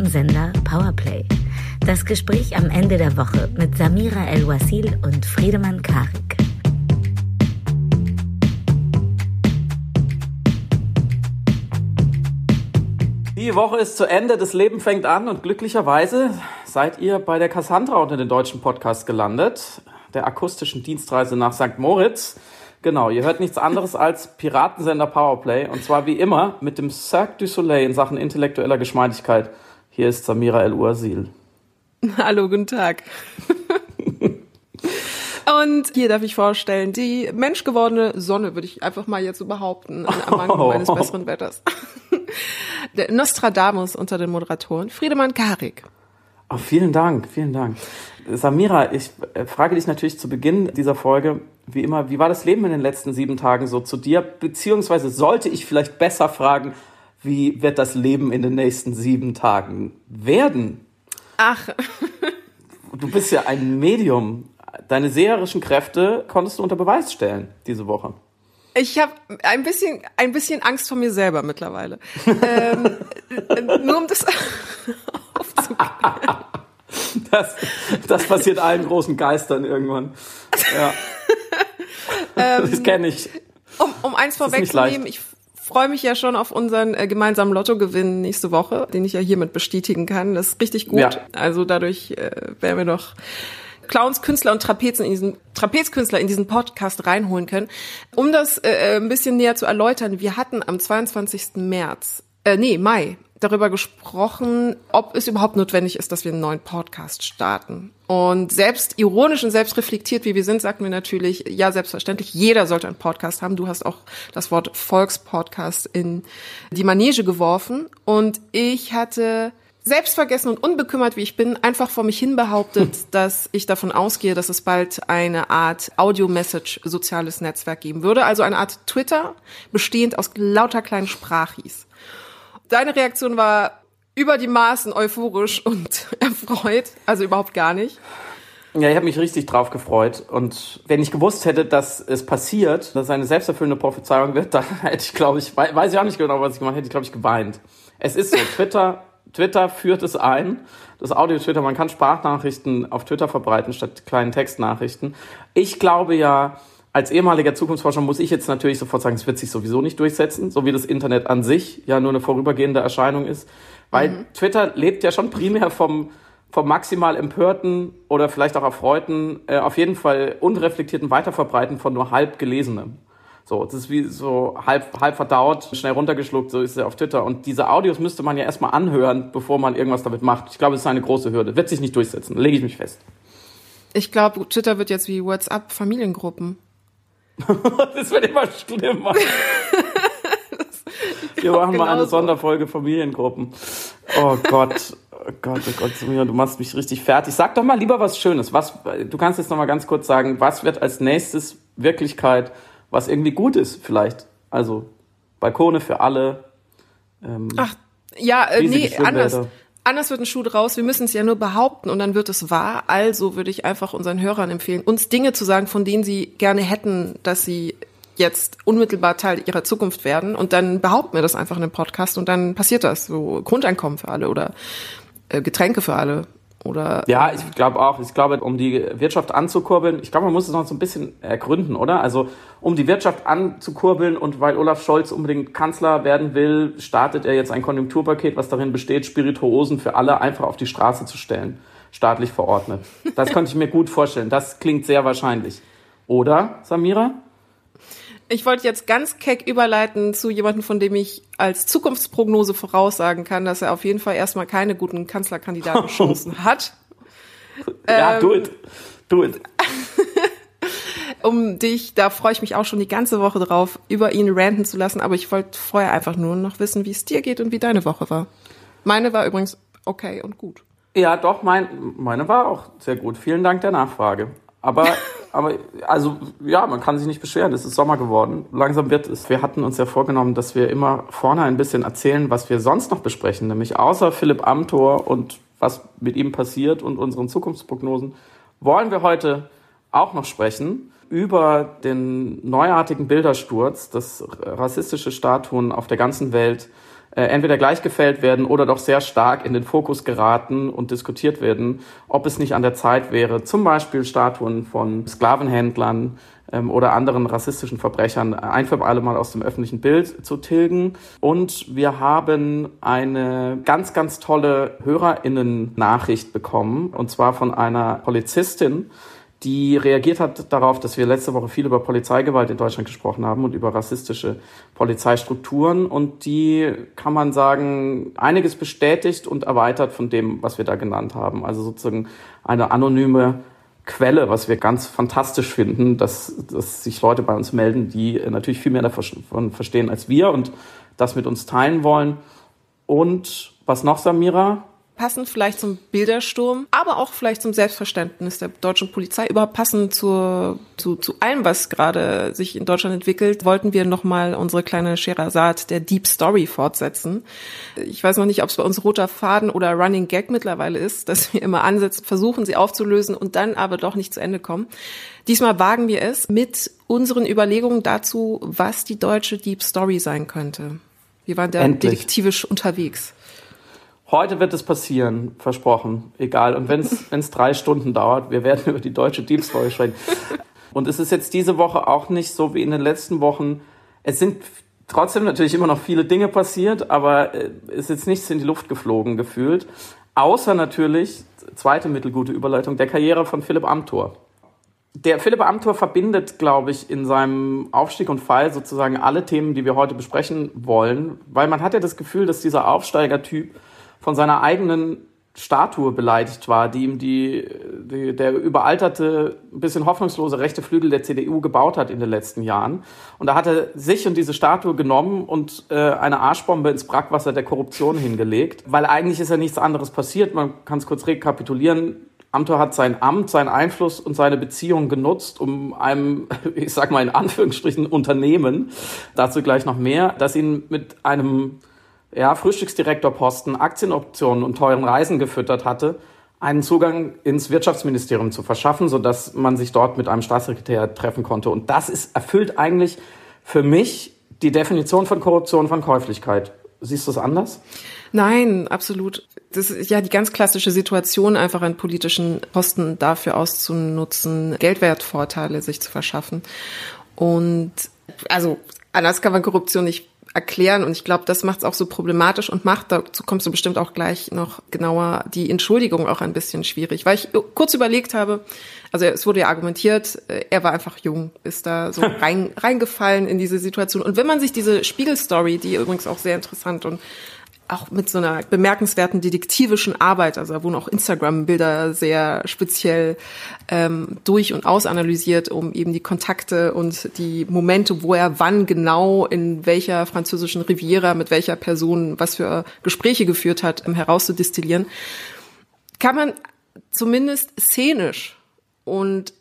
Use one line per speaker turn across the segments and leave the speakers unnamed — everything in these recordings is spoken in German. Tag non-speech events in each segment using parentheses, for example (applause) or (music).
Piratensender Powerplay. Das Gespräch am Ende der Woche mit Samira El-Wasil und Friedemann Karik.
Die Woche ist zu Ende, das Leben fängt an und glücklicherweise seid ihr bei der Cassandra unter den deutschen Podcast gelandet, der akustischen Dienstreise nach St. Moritz. Genau, ihr hört nichts anderes als Piratensender Powerplay und zwar wie immer mit dem Cirque du Soleil in Sachen intellektueller Geschmeidigkeit. Hier ist Samira El-Uazil. (laughs)
Hallo, guten Tag. (laughs) Und hier darf ich vorstellen, die menschgewordene Sonne, würde ich einfach mal jetzt so behaupten, am Anfang (laughs) meines besseren Wetters. Der Nostradamus unter den Moderatoren, Friedemann Karik.
Oh, vielen Dank, vielen Dank. Samira, ich äh, frage dich natürlich zu Beginn dieser Folge, wie immer, wie war das Leben in den letzten sieben Tagen so zu dir? Beziehungsweise sollte ich vielleicht besser fragen, wie wird das Leben in den nächsten sieben Tagen werden?
Ach.
Du bist ja ein Medium. Deine seherischen Kräfte konntest du unter Beweis stellen diese Woche.
Ich habe ein bisschen, ein bisschen Angst vor mir selber mittlerweile. ähm, nur um das (laughs) aufzuklären.
Das, das passiert allen großen Geistern irgendwann. Ja. (laughs)
Ähm,
das kenne ich.
Um, um eins vorwegzunehmen, ich freue mich ja schon auf unseren äh, gemeinsamen Lottogewinn nächste Woche, den ich ja hiermit bestätigen kann. Das ist richtig gut. Ja. Also dadurch äh, werden wir noch Clowns, Künstler und Trapezen in diesen Trapezkünstler in diesen Podcast reinholen können. Um das äh, ein bisschen näher zu erläutern, wir hatten am 22. März, äh, nee, Mai, darüber gesprochen, ob es überhaupt notwendig ist, dass wir einen neuen Podcast starten. Und selbst ironisch und selbst reflektiert, wie wir sind, sagten wir natürlich, ja, selbstverständlich, jeder sollte einen Podcast haben. Du hast auch das Wort Volkspodcast in die Manege geworfen. Und ich hatte selbstvergessen und unbekümmert wie ich bin, einfach vor mich hin behauptet, (laughs) dass ich davon ausgehe, dass es bald eine Art Audio-Message soziales Netzwerk geben würde. Also eine Art Twitter, bestehend aus lauter kleinen Sprachis. Deine Reaktion war über die Maßen euphorisch und (laughs) erfreut, also überhaupt gar nicht.
Ja, ich habe mich richtig drauf gefreut. Und wenn ich gewusst hätte, dass es passiert, dass es eine selbsterfüllende Prophezeiung wird, (laughs) dann hätte ich, glaube ich, weiß ich auch nicht genau, was ich gemacht hätte, ich glaube ich, geweint. Es ist so, (laughs) Twitter, Twitter führt es ein. Das Audio-Twitter, man kann Sprachnachrichten auf Twitter verbreiten statt kleinen Textnachrichten. Ich glaube ja, als ehemaliger Zukunftsforscher muss ich jetzt natürlich sofort sagen, es wird sich sowieso nicht durchsetzen, so wie das Internet an sich ja nur eine vorübergehende Erscheinung ist. Weil mhm. Twitter lebt ja schon primär vom, vom maximal empörten oder vielleicht auch erfreuten, äh, auf jeden Fall unreflektierten Weiterverbreiten von nur halb gelesenem. So, das ist wie so halb, halb verdaut, schnell runtergeschluckt, so ist er auf Twitter. Und diese Audios müsste man ja erstmal anhören, bevor man irgendwas damit macht. Ich glaube, es ist eine große Hürde. Wird sich nicht durchsetzen, lege ich mich fest.
Ich glaube, Twitter wird jetzt wie WhatsApp Familiengruppen. (laughs)
das wird immer schlimmer. Wir machen mal eine Sonderfolge Familiengruppen. Oh Gott. Oh Gott, oh Gott, du machst mich richtig fertig. Sag doch mal lieber was Schönes. Was, du kannst jetzt noch mal ganz kurz sagen, was wird als nächstes Wirklichkeit, was irgendwie gut ist vielleicht? Also Balkone für alle.
Ähm, Ach, ja, äh, nee, anders. Anders wird ein Schuh draus. Wir müssen es ja nur behaupten und dann wird es wahr. Also würde ich einfach unseren Hörern empfehlen, uns Dinge zu sagen, von denen sie gerne hätten, dass sie jetzt unmittelbar Teil ihrer Zukunft werden. Und dann behaupten wir das einfach in einem Podcast und dann passiert das. So Grundeinkommen für alle oder äh, Getränke für alle oder
ja, ich glaube auch. Ich glaube, um die Wirtschaft anzukurbeln, ich glaube, man muss es noch so ein bisschen ergründen, oder? Also um die Wirtschaft anzukurbeln und weil Olaf Scholz unbedingt Kanzler werden will, startet er jetzt ein Konjunkturpaket, was darin besteht, Spirituosen für alle einfach auf die Straße zu stellen, staatlich verordnet. Das könnte ich mir gut vorstellen. Das klingt sehr wahrscheinlich. Oder, Samira?
Ich wollte jetzt ganz keck überleiten zu jemandem, von dem ich als Zukunftsprognose voraussagen kann, dass er auf jeden Fall erstmal keine guten Kanzlerkandidatenchancen (laughs) hat.
Ja, ähm, do it. Do it. (laughs)
um dich, da freue ich mich auch schon die ganze Woche drauf, über ihn ranten zu lassen, aber ich wollte vorher einfach nur noch wissen, wie es dir geht und wie deine Woche war. Meine war übrigens okay und gut.
Ja, doch, mein, meine war auch sehr gut. Vielen Dank der Nachfrage. Aber, aber, also, ja, man kann sich nicht beschweren. Es ist Sommer geworden. Langsam wird es. Wir hatten uns ja vorgenommen, dass wir immer vorne ein bisschen erzählen, was wir sonst noch besprechen. Nämlich außer Philipp Amthor und was mit ihm passiert und unseren Zukunftsprognosen, wollen wir heute auch noch sprechen über den neuartigen Bildersturz, dass rassistische Statuen auf der ganzen Welt äh, entweder gleichgefällt werden oder doch sehr stark in den Fokus geraten und diskutiert werden, ob es nicht an der Zeit wäre, zum Beispiel Statuen von Sklavenhändlern ähm, oder anderen rassistischen Verbrechern ein für alle Mal aus dem öffentlichen Bild zu tilgen. Und wir haben eine ganz, ganz tolle Hörerinnen-Nachricht bekommen, und zwar von einer Polizistin, die reagiert hat darauf, dass wir letzte Woche viel über Polizeigewalt in Deutschland gesprochen haben und über rassistische Polizeistrukturen. Und die, kann man sagen, einiges bestätigt und erweitert von dem, was wir da genannt haben. Also sozusagen eine anonyme Quelle, was wir ganz fantastisch finden, dass, dass sich Leute bei uns melden, die natürlich viel mehr davon verstehen als wir und das mit uns teilen wollen. Und was noch, Samira?
Passend vielleicht zum Bildersturm, aber auch vielleicht zum Selbstverständnis der deutschen Polizei, überhaupt passend zur, zu, zu allem, was gerade sich in Deutschland entwickelt, wollten wir nochmal unsere kleine Scherazade der Deep Story fortsetzen. Ich weiß noch nicht, ob es bei uns roter Faden oder Running Gag mittlerweile ist, dass wir immer ansetzen, versuchen sie aufzulösen und dann aber doch nicht zu Ende kommen. Diesmal wagen wir es mit unseren Überlegungen dazu, was die deutsche Deep Story sein könnte. Wir waren da Endlich. detektivisch unterwegs.
Heute wird es passieren, versprochen. Egal. Und wenn es (laughs) drei Stunden dauert, wir werden (laughs) über die deutsche Deep Story sprechen. Und es ist jetzt diese Woche auch nicht so wie in den letzten Wochen. Es sind trotzdem natürlich immer noch viele Dinge passiert, aber äh, es ist jetzt nichts in die Luft geflogen gefühlt. Außer natürlich, zweite mittelgute Überleitung, der Karriere von Philipp Amthor. Der Philipp Amthor verbindet, glaube ich, in seinem Aufstieg und Fall sozusagen alle Themen, die wir heute besprechen wollen, weil man hat ja das Gefühl, dass dieser Aufsteigertyp von seiner eigenen Statue beleidigt war, die ihm die, die, der überalterte, ein bisschen hoffnungslose rechte Flügel der CDU gebaut hat in den letzten Jahren. Und da hat er sich und diese Statue genommen und äh, eine Arschbombe ins Brackwasser der Korruption hingelegt, weil eigentlich ist ja nichts anderes passiert. Man kann es kurz rekapitulieren. Amthor hat sein Amt, seinen Einfluss und seine Beziehung genutzt, um einem, (laughs) ich sag mal in Anführungsstrichen, Unternehmen, dazu gleich noch mehr, das ihn mit einem ja, Frühstücksdirektorposten, Aktienoptionen und teuren Reisen gefüttert hatte, einen Zugang ins Wirtschaftsministerium zu verschaffen, sodass man sich dort mit einem Staatssekretär treffen konnte. Und das ist, erfüllt eigentlich für mich die Definition von Korruption, von Käuflichkeit. Siehst du es anders?
Nein, absolut. Das ist ja die ganz klassische Situation, einfach einen politischen Posten dafür auszunutzen, Geldwertvorteile sich zu verschaffen. Und also anders kann man Korruption nicht erklären. Und ich glaube, das macht es auch so problematisch und macht, dazu kommst du bestimmt auch gleich noch genauer, die Entschuldigung auch ein bisschen schwierig. Weil ich kurz überlegt habe, also es wurde ja argumentiert, äh, er war einfach jung, ist da so (laughs) rein, reingefallen in diese Situation. Und wenn man sich diese Spiegelstory, die übrigens auch sehr interessant und auch mit so einer bemerkenswerten detektivischen Arbeit, also da wurden auch Instagram-Bilder sehr speziell ähm, durch und ausanalysiert, um eben die Kontakte und die Momente, wo er wann genau in welcher französischen Riviera mit welcher Person was für Gespräche geführt hat, um herauszudestillieren, kann man zumindest szenisch und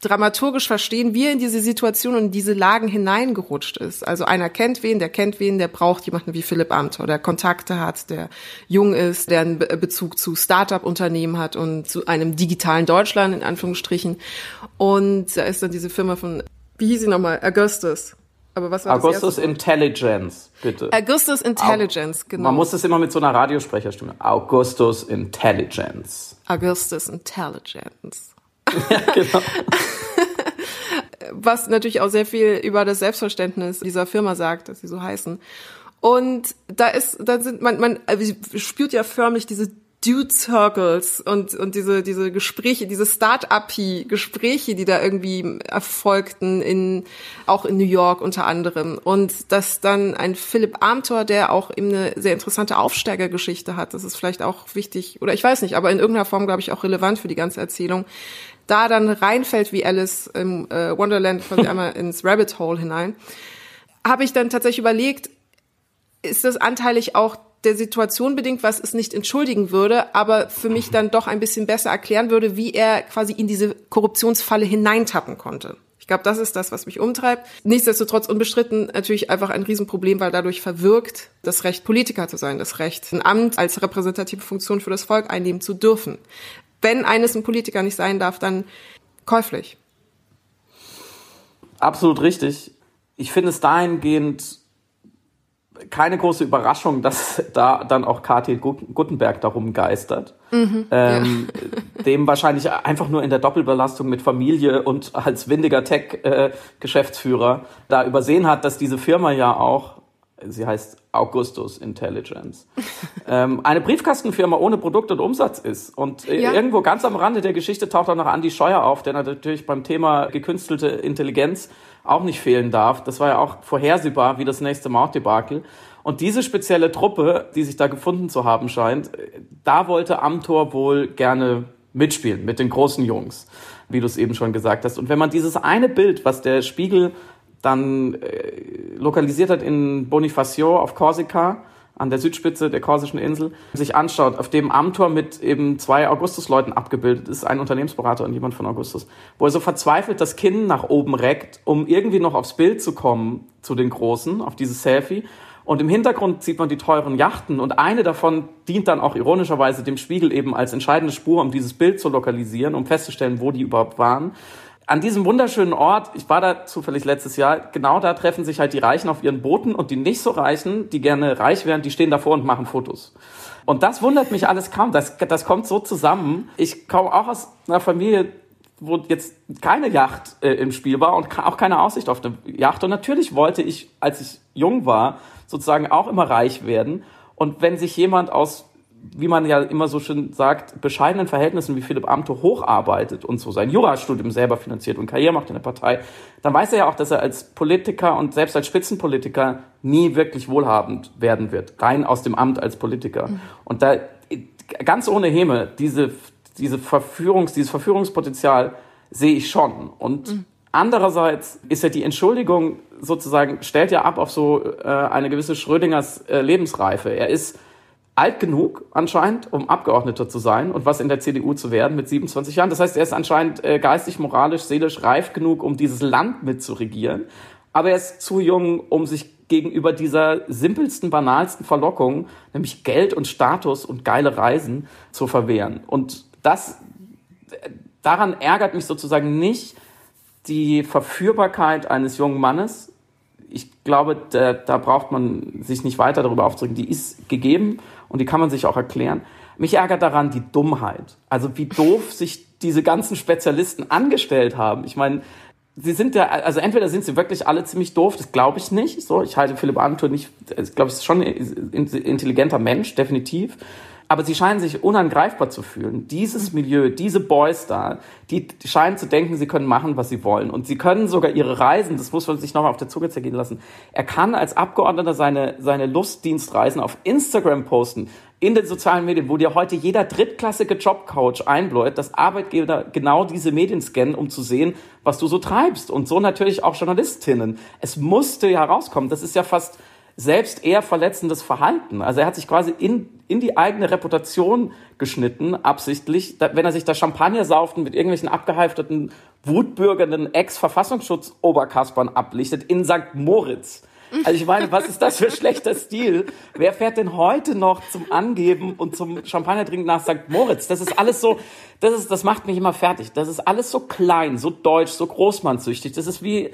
dramaturgisch verstehen, wie er in diese Situation und in diese Lagen hineingerutscht ist. Also einer kennt wen, der kennt wen, der braucht jemanden wie Philipp Amthor, der Kontakte hat, der jung ist, der einen Bezug zu Start-up-Unternehmen hat und zu einem digitalen Deutschland in Anführungsstrichen. Und da ist dann diese Firma von, wie hieß sie nochmal, Augustus.
Aber was war Augustus das Intelligence, bitte.
Augustus Intelligence,
Au genau. Man muss es immer mit so einer Radiosprecherstimme. Augustus Intelligence.
Augustus Intelligence. (laughs) Genau. Was natürlich auch sehr viel über das Selbstverständnis dieser Firma sagt, dass sie so heißen. Und da ist, da sind man, man also spürt ja förmlich diese Dude Circles und, und diese, diese Gespräche, diese Start-up-Gespräche, die da irgendwie erfolgten in, auch in New York unter anderem. Und dass dann ein Philipp Amthor, der auch eben eine sehr interessante Aufsteigergeschichte hat, das ist vielleicht auch wichtig, oder ich weiß nicht, aber in irgendeiner Form, glaube ich, auch relevant für die ganze Erzählung, da dann reinfällt wie Alice im äh, Wonderland quasi (laughs) einmal ins Rabbit Hole hinein, habe ich dann tatsächlich überlegt, ist das anteilig auch der Situation bedingt, was es nicht entschuldigen würde, aber für mich dann doch ein bisschen besser erklären würde, wie er quasi in diese Korruptionsfalle hineintappen konnte. Ich glaube, das ist das, was mich umtreibt. Nichtsdestotrotz unbestritten natürlich einfach ein Riesenproblem, weil dadurch verwirkt das Recht, Politiker zu sein, das Recht, ein Amt als repräsentative Funktion für das Volk einnehmen zu dürfen wenn eines ein Politiker nicht sein darf, dann käuflich.
Absolut richtig. Ich finde es dahingehend keine große Überraschung, dass (laughs) da dann auch KT Guttenberg darum geistert. Mhm, ähm, ja. Dem wahrscheinlich einfach nur in der Doppelbelastung mit Familie und als windiger Tech-Geschäftsführer äh, da übersehen hat, dass diese Firma ja auch, sie heißt Augustus Intelligence, (laughs) ähm, eine Briefkastenfirma ohne Produkt und Umsatz ist. Und äh, ja. irgendwo ganz am Rande der Geschichte taucht auch noch Andi Scheuer auf, der natürlich beim Thema gekünstelte Intelligenz auch nicht fehlen darf. Das war ja auch vorhersehbar wie das nächste Mautdebakel. Und diese spezielle Truppe, die sich da gefunden zu haben scheint, da wollte Amtor wohl gerne mitspielen mit den großen Jungs, wie du es eben schon gesagt hast. Und wenn man dieses eine Bild, was der Spiegel dann äh, lokalisiert hat in Bonifacio auf Korsika, an der Südspitze der korsischen Insel, sich anschaut, auf dem Amtor mit eben zwei Augustusleuten abgebildet ist, ein Unternehmensberater und jemand von Augustus, wo er so verzweifelt das Kinn nach oben reckt, um irgendwie noch aufs Bild zu kommen zu den Großen, auf dieses Selfie. Und im Hintergrund sieht man die teuren Yachten und eine davon dient dann auch ironischerweise dem Spiegel eben als entscheidende Spur, um dieses Bild zu lokalisieren, um festzustellen, wo die überhaupt waren an diesem wunderschönen Ort, ich war da zufällig letztes Jahr, genau da treffen sich halt die Reichen auf ihren Booten und die nicht so Reichen, die gerne reich wären, die stehen davor und machen Fotos. Und das wundert mich alles kaum. Das, das kommt so zusammen. Ich komme auch aus einer Familie, wo jetzt keine Yacht äh, im Spiel war und auch keine Aussicht auf eine Yacht. Und natürlich wollte ich, als ich jung war, sozusagen auch immer reich werden. Und wenn sich jemand aus wie man ja immer so schön sagt, bescheidenen Verhältnissen wie Philipp Amthor hocharbeitet und so sein Jurastudium selber finanziert und Karriere macht in der Partei, dann weiß er ja auch, dass er als Politiker und selbst als Spitzenpolitiker nie wirklich wohlhabend werden wird, rein aus dem Amt als Politiker. Mhm. Und da ganz ohne Häme, diese, diese Verführungs, dieses Verführungspotenzial sehe ich schon. Und mhm. andererseits ist ja die Entschuldigung sozusagen, stellt ja ab auf so äh, eine gewisse Schrödingers äh, Lebensreife. Er ist alt genug anscheinend, um Abgeordneter zu sein und was in der CDU zu werden mit 27 Jahren. Das heißt, er ist anscheinend äh, geistig, moralisch, seelisch reif genug, um dieses Land mitzuregieren. Aber er ist zu jung, um sich gegenüber dieser simpelsten, banalsten Verlockung, nämlich Geld und Status und geile Reisen, zu verwehren. Und das, daran ärgert mich sozusagen nicht die Verführbarkeit eines jungen Mannes. Ich glaube, da, da braucht man sich nicht weiter darüber aufzuregen. Die ist gegeben und die kann man sich auch erklären. Mich ärgert daran die Dummheit. Also wie doof sich diese ganzen Spezialisten angestellt haben. Ich meine, sie sind ja, also entweder sind sie wirklich alle ziemlich doof, das glaube ich nicht. So, ich halte Philipp Amthor nicht, ich glaube, ist schon ein intelligenter Mensch, definitiv aber sie scheinen sich unangreifbar zu fühlen. Dieses Milieu, diese Boys da, die scheinen zu denken, sie können machen, was sie wollen. Und sie können sogar ihre Reisen, das muss man sich nochmal auf der Zunge zergehen lassen, er kann als Abgeordneter seine, seine Lustdienstreisen auf Instagram posten, in den sozialen Medien, wo dir heute jeder drittklassige Jobcoach einbläut, dass Arbeitgeber genau diese Medien scannen, um zu sehen, was du so treibst. Und so natürlich auch Journalistinnen. Es musste ja rauskommen. Das ist ja fast selbst eher verletzendes Verhalten. Also er hat sich quasi in, in die eigene Reputation geschnitten, absichtlich, wenn er sich da Champagner sauft und mit irgendwelchen abgehalfterten, wutbürgernden Ex-Verfassungsschutz-Oberkaspern ablichtet in St. Moritz. Also ich meine, was ist das für schlechter Stil? Wer fährt denn heute noch zum Angeben und zum Champagner trinken nach St. Moritz? Das ist alles so, das ist, das macht mich immer fertig. Das ist alles so klein, so deutsch, so großmannsüchtig. Das ist wie,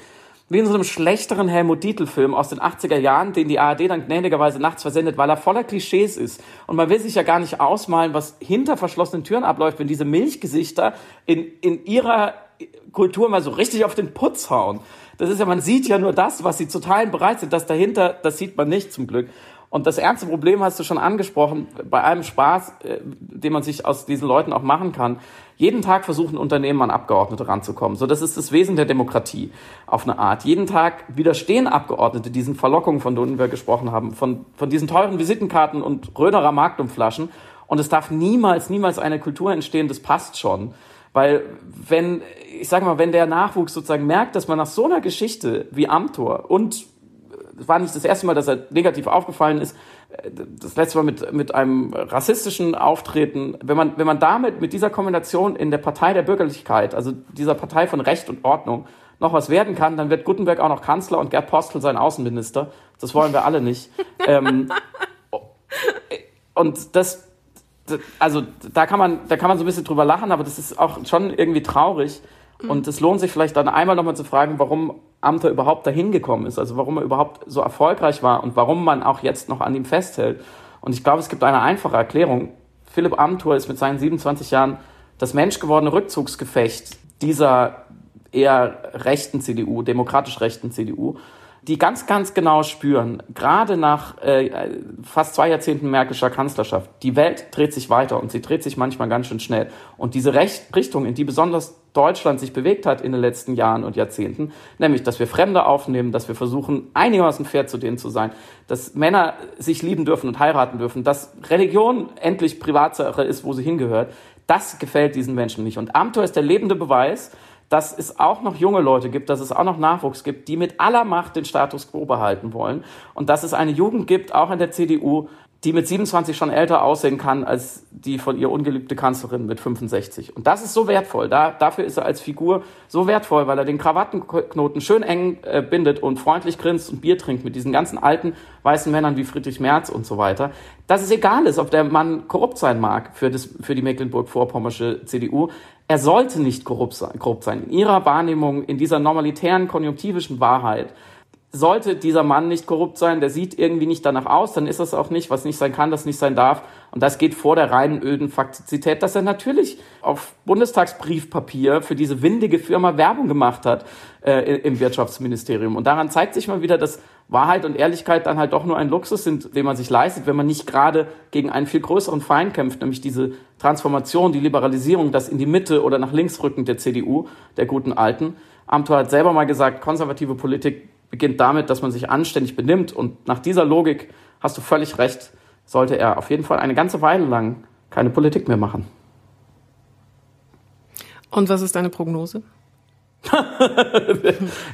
wie in so einem schlechteren Helmut Dietl-Film aus den 80er Jahren, den die ARD dann gnädigerweise nachts versendet, weil er voller Klischees ist. Und man will sich ja gar nicht ausmalen, was hinter verschlossenen Türen abläuft, wenn diese Milchgesichter in, in ihrer Kultur mal so richtig auf den Putz hauen. Das ist ja, man sieht ja nur das, was sie zu teilen bereit sind. Das dahinter, das sieht man nicht zum Glück. Und das ernste Problem hast du schon angesprochen, bei allem Spaß, äh, den man sich aus diesen Leuten auch machen kann. Jeden Tag versuchen Unternehmen an Abgeordnete ranzukommen. So, das ist das Wesen der Demokratie auf eine Art. Jeden Tag widerstehen Abgeordnete diesen Verlockungen, von denen wir gesprochen haben, von, von diesen teuren Visitenkarten und Röderer Marktumflaschen. Und es darf niemals, niemals eine Kultur entstehen, das passt schon. Weil wenn, ich sage mal, wenn der Nachwuchs sozusagen merkt, dass man nach so einer Geschichte wie Amtor und es war nicht das erste Mal, dass er negativ aufgefallen ist. Das letzte Mal mit, mit einem rassistischen Auftreten. Wenn man, wenn man damit, mit dieser Kombination in der Partei der Bürgerlichkeit, also dieser Partei von Recht und Ordnung, noch was werden kann, dann wird Gutenberg auch noch Kanzler und Gerd Postel sein Außenminister. Das wollen wir alle nicht. (laughs) ähm, und das, also da kann man, da kann man so ein bisschen drüber lachen, aber das ist auch schon irgendwie traurig, Mhm. Und es lohnt sich vielleicht dann einmal nochmal zu fragen, warum Amthor überhaupt dahin gekommen ist, also warum er überhaupt so erfolgreich war und warum man auch jetzt noch an ihm festhält. Und ich glaube, es gibt eine einfache Erklärung. Philipp Amthor ist mit seinen 27 Jahren das menschgewordene Rückzugsgefecht dieser eher rechten CDU, demokratisch rechten CDU die ganz, ganz genau spüren, gerade nach äh, fast zwei Jahrzehnten Merkelscher Kanzlerschaft, die Welt dreht sich weiter und sie dreht sich manchmal ganz schön schnell. Und diese Recht Richtung, in die besonders Deutschland sich bewegt hat in den letzten Jahren und Jahrzehnten, nämlich, dass wir Fremde aufnehmen, dass wir versuchen, einigermaßen fair zu denen zu sein, dass Männer sich lieben dürfen und heiraten dürfen, dass Religion endlich Privatsache ist, wo sie hingehört, das gefällt diesen Menschen nicht. Und Amtor ist der lebende Beweis, dass es auch noch junge Leute gibt, dass es auch noch Nachwuchs gibt, die mit aller Macht den Status quo behalten wollen und dass es eine Jugend gibt, auch in der CDU, die mit 27 schon älter aussehen kann als die von ihr ungeliebte Kanzlerin mit 65. Und das ist so wertvoll. Da, dafür ist er als Figur so wertvoll, weil er den Krawattenknoten schön eng äh, bindet und freundlich grinst und Bier trinkt mit diesen ganzen alten weißen Männern wie Friedrich Merz und so weiter. Dass es egal ist, ob der Mann korrupt sein mag für, das, für die Mecklenburg-Vorpommersche CDU. Er sollte nicht korrupt sein, korrupt sein. In ihrer Wahrnehmung, in dieser normalitären, konjunktivischen Wahrheit sollte dieser Mann nicht korrupt sein, der sieht irgendwie nicht danach aus, dann ist das auch nicht, was nicht sein kann, das nicht sein darf. Und das geht vor der reinen öden Faktizität, dass er natürlich auf Bundestagsbriefpapier für diese windige Firma Werbung gemacht hat äh, im Wirtschaftsministerium. Und daran zeigt sich mal wieder, dass Wahrheit und Ehrlichkeit dann halt doch nur ein Luxus sind, den man sich leistet, wenn man nicht gerade gegen einen viel größeren Feind kämpft, nämlich diese Transformation, die Liberalisierung, das in die Mitte oder nach links rücken der CDU, der guten Alten. Amthor hat selber mal gesagt, konservative Politik beginnt damit, dass man sich anständig benimmt. Und nach dieser Logik hast du völlig recht, sollte er auf jeden Fall eine ganze Weile lang keine Politik mehr machen.
Und was ist deine Prognose?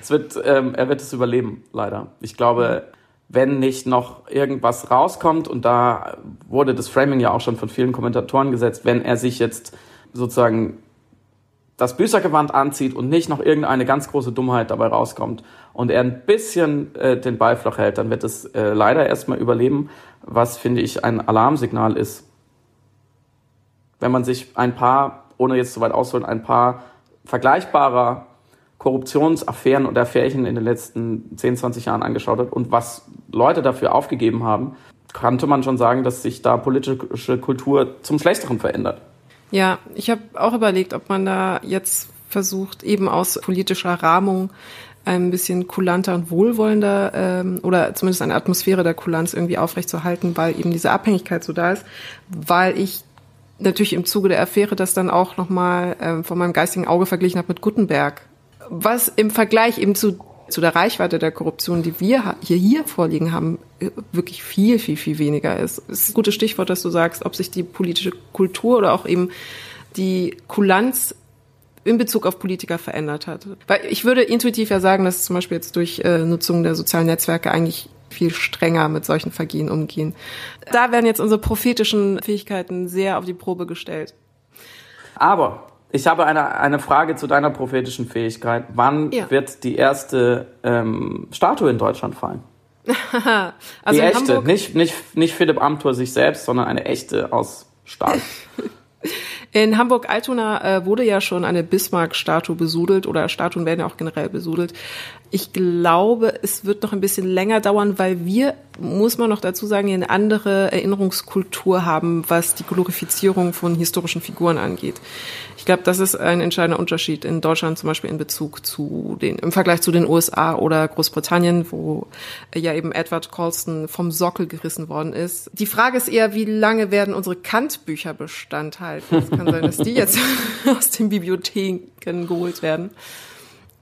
Es wird, ähm, er wird es überleben, leider. Ich glaube, wenn nicht noch irgendwas rauskommt, und da wurde das Framing ja auch schon von vielen Kommentatoren gesetzt, wenn er sich jetzt sozusagen das Büßergewand anzieht und nicht noch irgendeine ganz große Dummheit dabei rauskommt und er ein bisschen äh, den Ball flach hält, dann wird es äh, leider erstmal überleben, was finde ich ein Alarmsignal ist. Wenn man sich ein paar, ohne jetzt zu weit ausholen, ein paar vergleichbarer Korruptionsaffären und Affärchen in den letzten 10, 20 Jahren angeschaut hat und was Leute dafür aufgegeben haben, könnte man schon sagen, dass sich da politische Kultur zum Schlechteren verändert.
Ja, ich habe auch überlegt, ob man da jetzt versucht, eben aus politischer Rahmung ein bisschen kulanter und wohlwollender ähm, oder zumindest eine Atmosphäre der Kulanz irgendwie aufrechtzuerhalten, weil eben diese Abhängigkeit so da ist, weil ich natürlich im Zuge der Affäre das dann auch nochmal ähm, von meinem geistigen Auge verglichen habe mit Gutenberg. Was im Vergleich eben zu, zu der Reichweite der Korruption, die wir hier, hier vorliegen haben, äh, wirklich viel, viel, viel weniger ist. Es ist ein gutes Stichwort, dass du sagst, ob sich die politische Kultur oder auch eben die Kulanz in Bezug auf Politiker verändert hat. Weil ich würde intuitiv ja sagen, dass zum Beispiel jetzt durch äh, Nutzung der sozialen Netzwerke eigentlich viel strenger mit solchen Vergehen umgehen. Da werden jetzt unsere prophetischen Fähigkeiten sehr auf die Probe gestellt.
Aber ich habe eine, eine Frage zu deiner prophetischen Fähigkeit. Wann ja. wird die erste ähm, Statue in Deutschland fallen? (laughs) also die echte, Hamburg nicht, nicht, nicht Philipp Amthor sich selbst, sondern eine echte aus Stahl. (laughs)
In Hamburg-Altona äh, wurde ja schon eine Bismarck-Statue besudelt oder Statuen werden ja auch generell besudelt. Ich glaube, es wird noch ein bisschen länger dauern, weil wir, muss man noch dazu sagen, eine andere Erinnerungskultur haben, was die Glorifizierung von historischen Figuren angeht. Ich glaube, das ist ein entscheidender Unterschied in Deutschland zum Beispiel in Bezug zu den, im Vergleich zu den USA oder Großbritannien, wo ja eben Edward Colston vom Sockel gerissen worden ist. Die Frage ist eher, wie lange werden unsere Kant-Bücher Bestand halten? Es kann sein, dass die jetzt (laughs) aus den Bibliotheken geholt werden.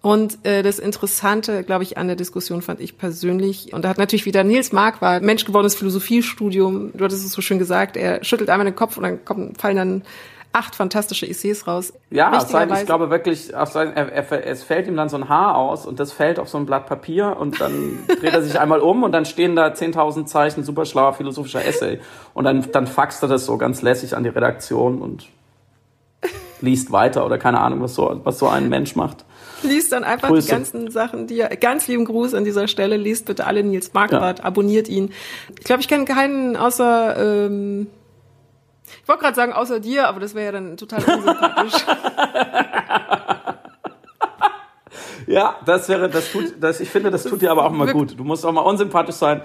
Und äh, das Interessante, glaube ich, an der Diskussion fand ich persönlich, und da hat natürlich wieder Nils Mark war Mensch gewordenes Philosophiestudium, du hattest es so schön gesagt, er schüttelt einmal den Kopf und dann kommen, fallen dann acht fantastische Essays raus.
Ja, sein, ich glaube wirklich, sein, er, er, es fällt ihm dann so ein Haar aus und das fällt auf so ein Blatt Papier und dann dreht er sich (laughs) einmal um und dann stehen da 10.000 Zeichen super schlauer philosophischer Essay und dann, dann faxt er das so ganz lässig an die Redaktion und liest weiter oder keine Ahnung, was so, was so ein Mensch macht.
Liest dann einfach Grüße. die ganzen Sachen, die er, ganz lieben Gruß an dieser Stelle, liest bitte alle Nils Marquardt, ja. abonniert ihn. Ich glaube, ich kenne keinen außer, ähm, ich wollte gerade sagen, außer dir, aber das wäre ja dann total unsympathisch. (laughs)
Ja, das wäre, das tut, das, ich finde, das tut dir aber auch mal gut. Du musst auch mal unsympathisch sein.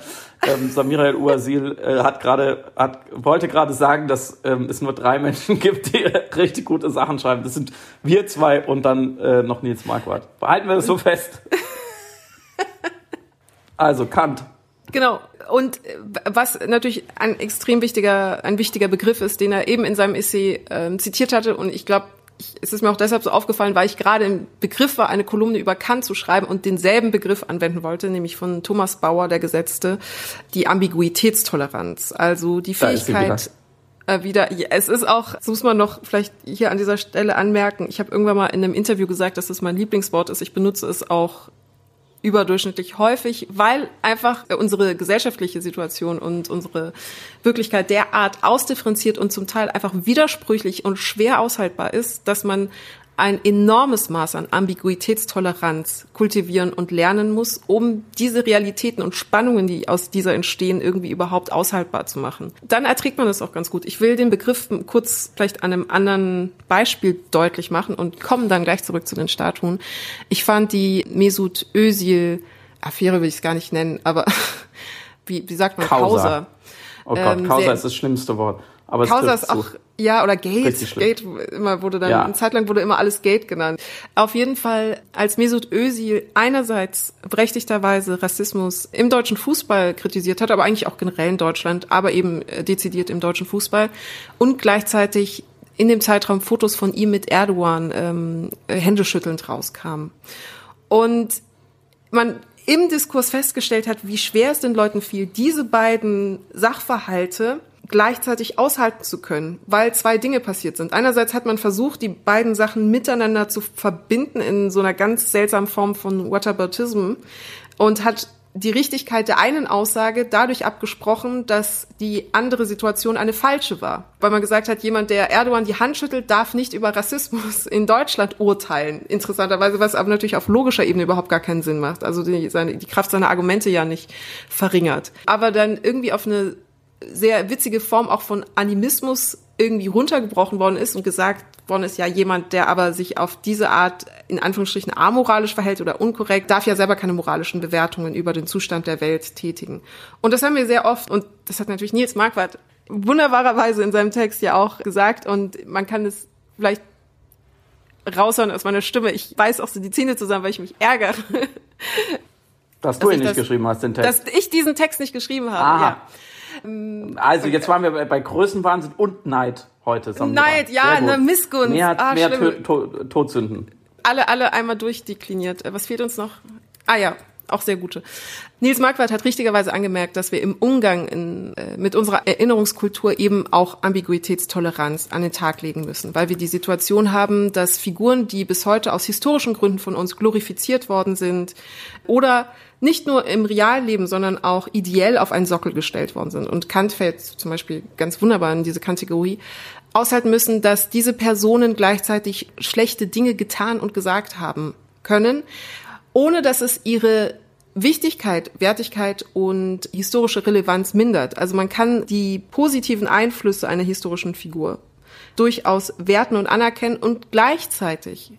Ähm, Samira El Uazil äh, hat gerade, hat, wollte gerade sagen, dass ähm, es nur drei Menschen (laughs) gibt, die richtig gute Sachen schreiben. Das sind wir zwei und dann äh, noch Nils Marquardt. Behalten wir das so fest. (laughs) Also Kant.
Genau. Und äh, was natürlich ein extrem wichtiger, ein wichtiger Begriff ist, den er eben in seinem Essay äh, zitiert hatte, und ich glaube, es ist mir auch deshalb so aufgefallen, weil ich gerade im Begriff war, eine Kolumne über Kant zu schreiben und denselben Begriff anwenden wollte, nämlich von Thomas Bauer, der Gesetzte, die Ambiguitätstoleranz. Also die Fähigkeit, äh, wieder, es ist auch, das muss man noch vielleicht hier an dieser Stelle anmerken, ich habe irgendwann mal in einem Interview gesagt, dass es mein Lieblingswort ist. Ich benutze es auch überdurchschnittlich häufig, weil einfach unsere gesellschaftliche Situation und unsere Wirklichkeit derart ausdifferenziert und zum Teil einfach widersprüchlich und schwer aushaltbar ist, dass man ein enormes Maß an Ambiguitätstoleranz kultivieren und lernen muss, um diese Realitäten und Spannungen, die aus dieser entstehen, irgendwie überhaupt aushaltbar zu machen. Dann erträgt man das auch ganz gut. Ich will den Begriff kurz vielleicht an einem anderen Beispiel deutlich machen und komme dann gleich zurück zu den Statuen. Ich fand die Mesut Özil Affäre will ich es gar nicht nennen, aber (laughs) wie, wie sagt man?
Causa. Causa. Oh Gott, ähm, Causa ist das schlimmste Wort. Aber
Causa ist auch, ja, oder Gate. Gate immer wurde dann, ja. eine Zeit lang wurde immer alles Gate genannt. Auf jeden Fall, als Mesut Özil einerseits berechtigterweise Rassismus im deutschen Fußball kritisiert hat, aber eigentlich auch generell in Deutschland, aber eben äh, dezidiert im deutschen Fußball und gleichzeitig in dem Zeitraum Fotos von ihm mit Erdogan ähm, händeschüttelnd rauskamen. Und man im Diskurs festgestellt hat, wie schwer es den Leuten fiel, diese beiden Sachverhalte gleichzeitig aushalten zu können, weil zwei Dinge passiert sind. Einerseits hat man versucht, die beiden Sachen miteinander zu verbinden in so einer ganz seltsamen Form von Whataboutism und hat die Richtigkeit der einen Aussage dadurch abgesprochen, dass die andere Situation eine falsche war. Weil man gesagt hat, jemand, der Erdogan die Hand schüttelt, darf nicht über Rassismus in Deutschland urteilen. Interessanterweise, was aber natürlich auf logischer Ebene überhaupt gar keinen Sinn macht. Also die, seine, die Kraft seiner Argumente ja nicht verringert. Aber dann irgendwie auf eine sehr witzige Form auch von Animismus irgendwie runtergebrochen worden ist und gesagt worden ist, ja, jemand, der aber sich auf diese Art in Anführungsstrichen amoralisch verhält oder unkorrekt, darf ja selber keine moralischen Bewertungen über den Zustand der Welt tätigen. Und das haben wir sehr oft, und das hat natürlich Nils Marquardt wunderbarerweise in seinem Text ja auch gesagt, und man kann es vielleicht raushören aus meiner Stimme. Ich weiß auch so die Zähne zusammen, weil ich mich ärgere.
Dass, dass du ihn nicht das, geschrieben hast, den
Text. Dass ich diesen Text nicht geschrieben habe, Aha. ja.
Also jetzt waren wir bei, bei Größenwahnsinn und Neid heute.
Neid, ja, eine Missgunst.
Mehr, ah, mehr to to Todsünden.
Alle, alle einmal durchdekliniert. Was fehlt uns noch? Ah ja, auch sehr gute. Nils Marquardt hat richtigerweise angemerkt, dass wir im Umgang in, äh, mit unserer Erinnerungskultur eben auch Ambiguitätstoleranz an den Tag legen müssen, weil wir die Situation haben, dass Figuren, die bis heute aus historischen Gründen von uns glorifiziert worden sind oder nicht nur im Realleben, sondern auch ideell auf einen Sockel gestellt worden sind. Und Kant fällt zum Beispiel ganz wunderbar in diese Kategorie, aushalten müssen, dass diese Personen gleichzeitig schlechte Dinge getan und gesagt haben können, ohne dass es ihre Wichtigkeit, Wertigkeit und historische Relevanz mindert. Also man kann die positiven Einflüsse einer historischen Figur durchaus werten und anerkennen und gleichzeitig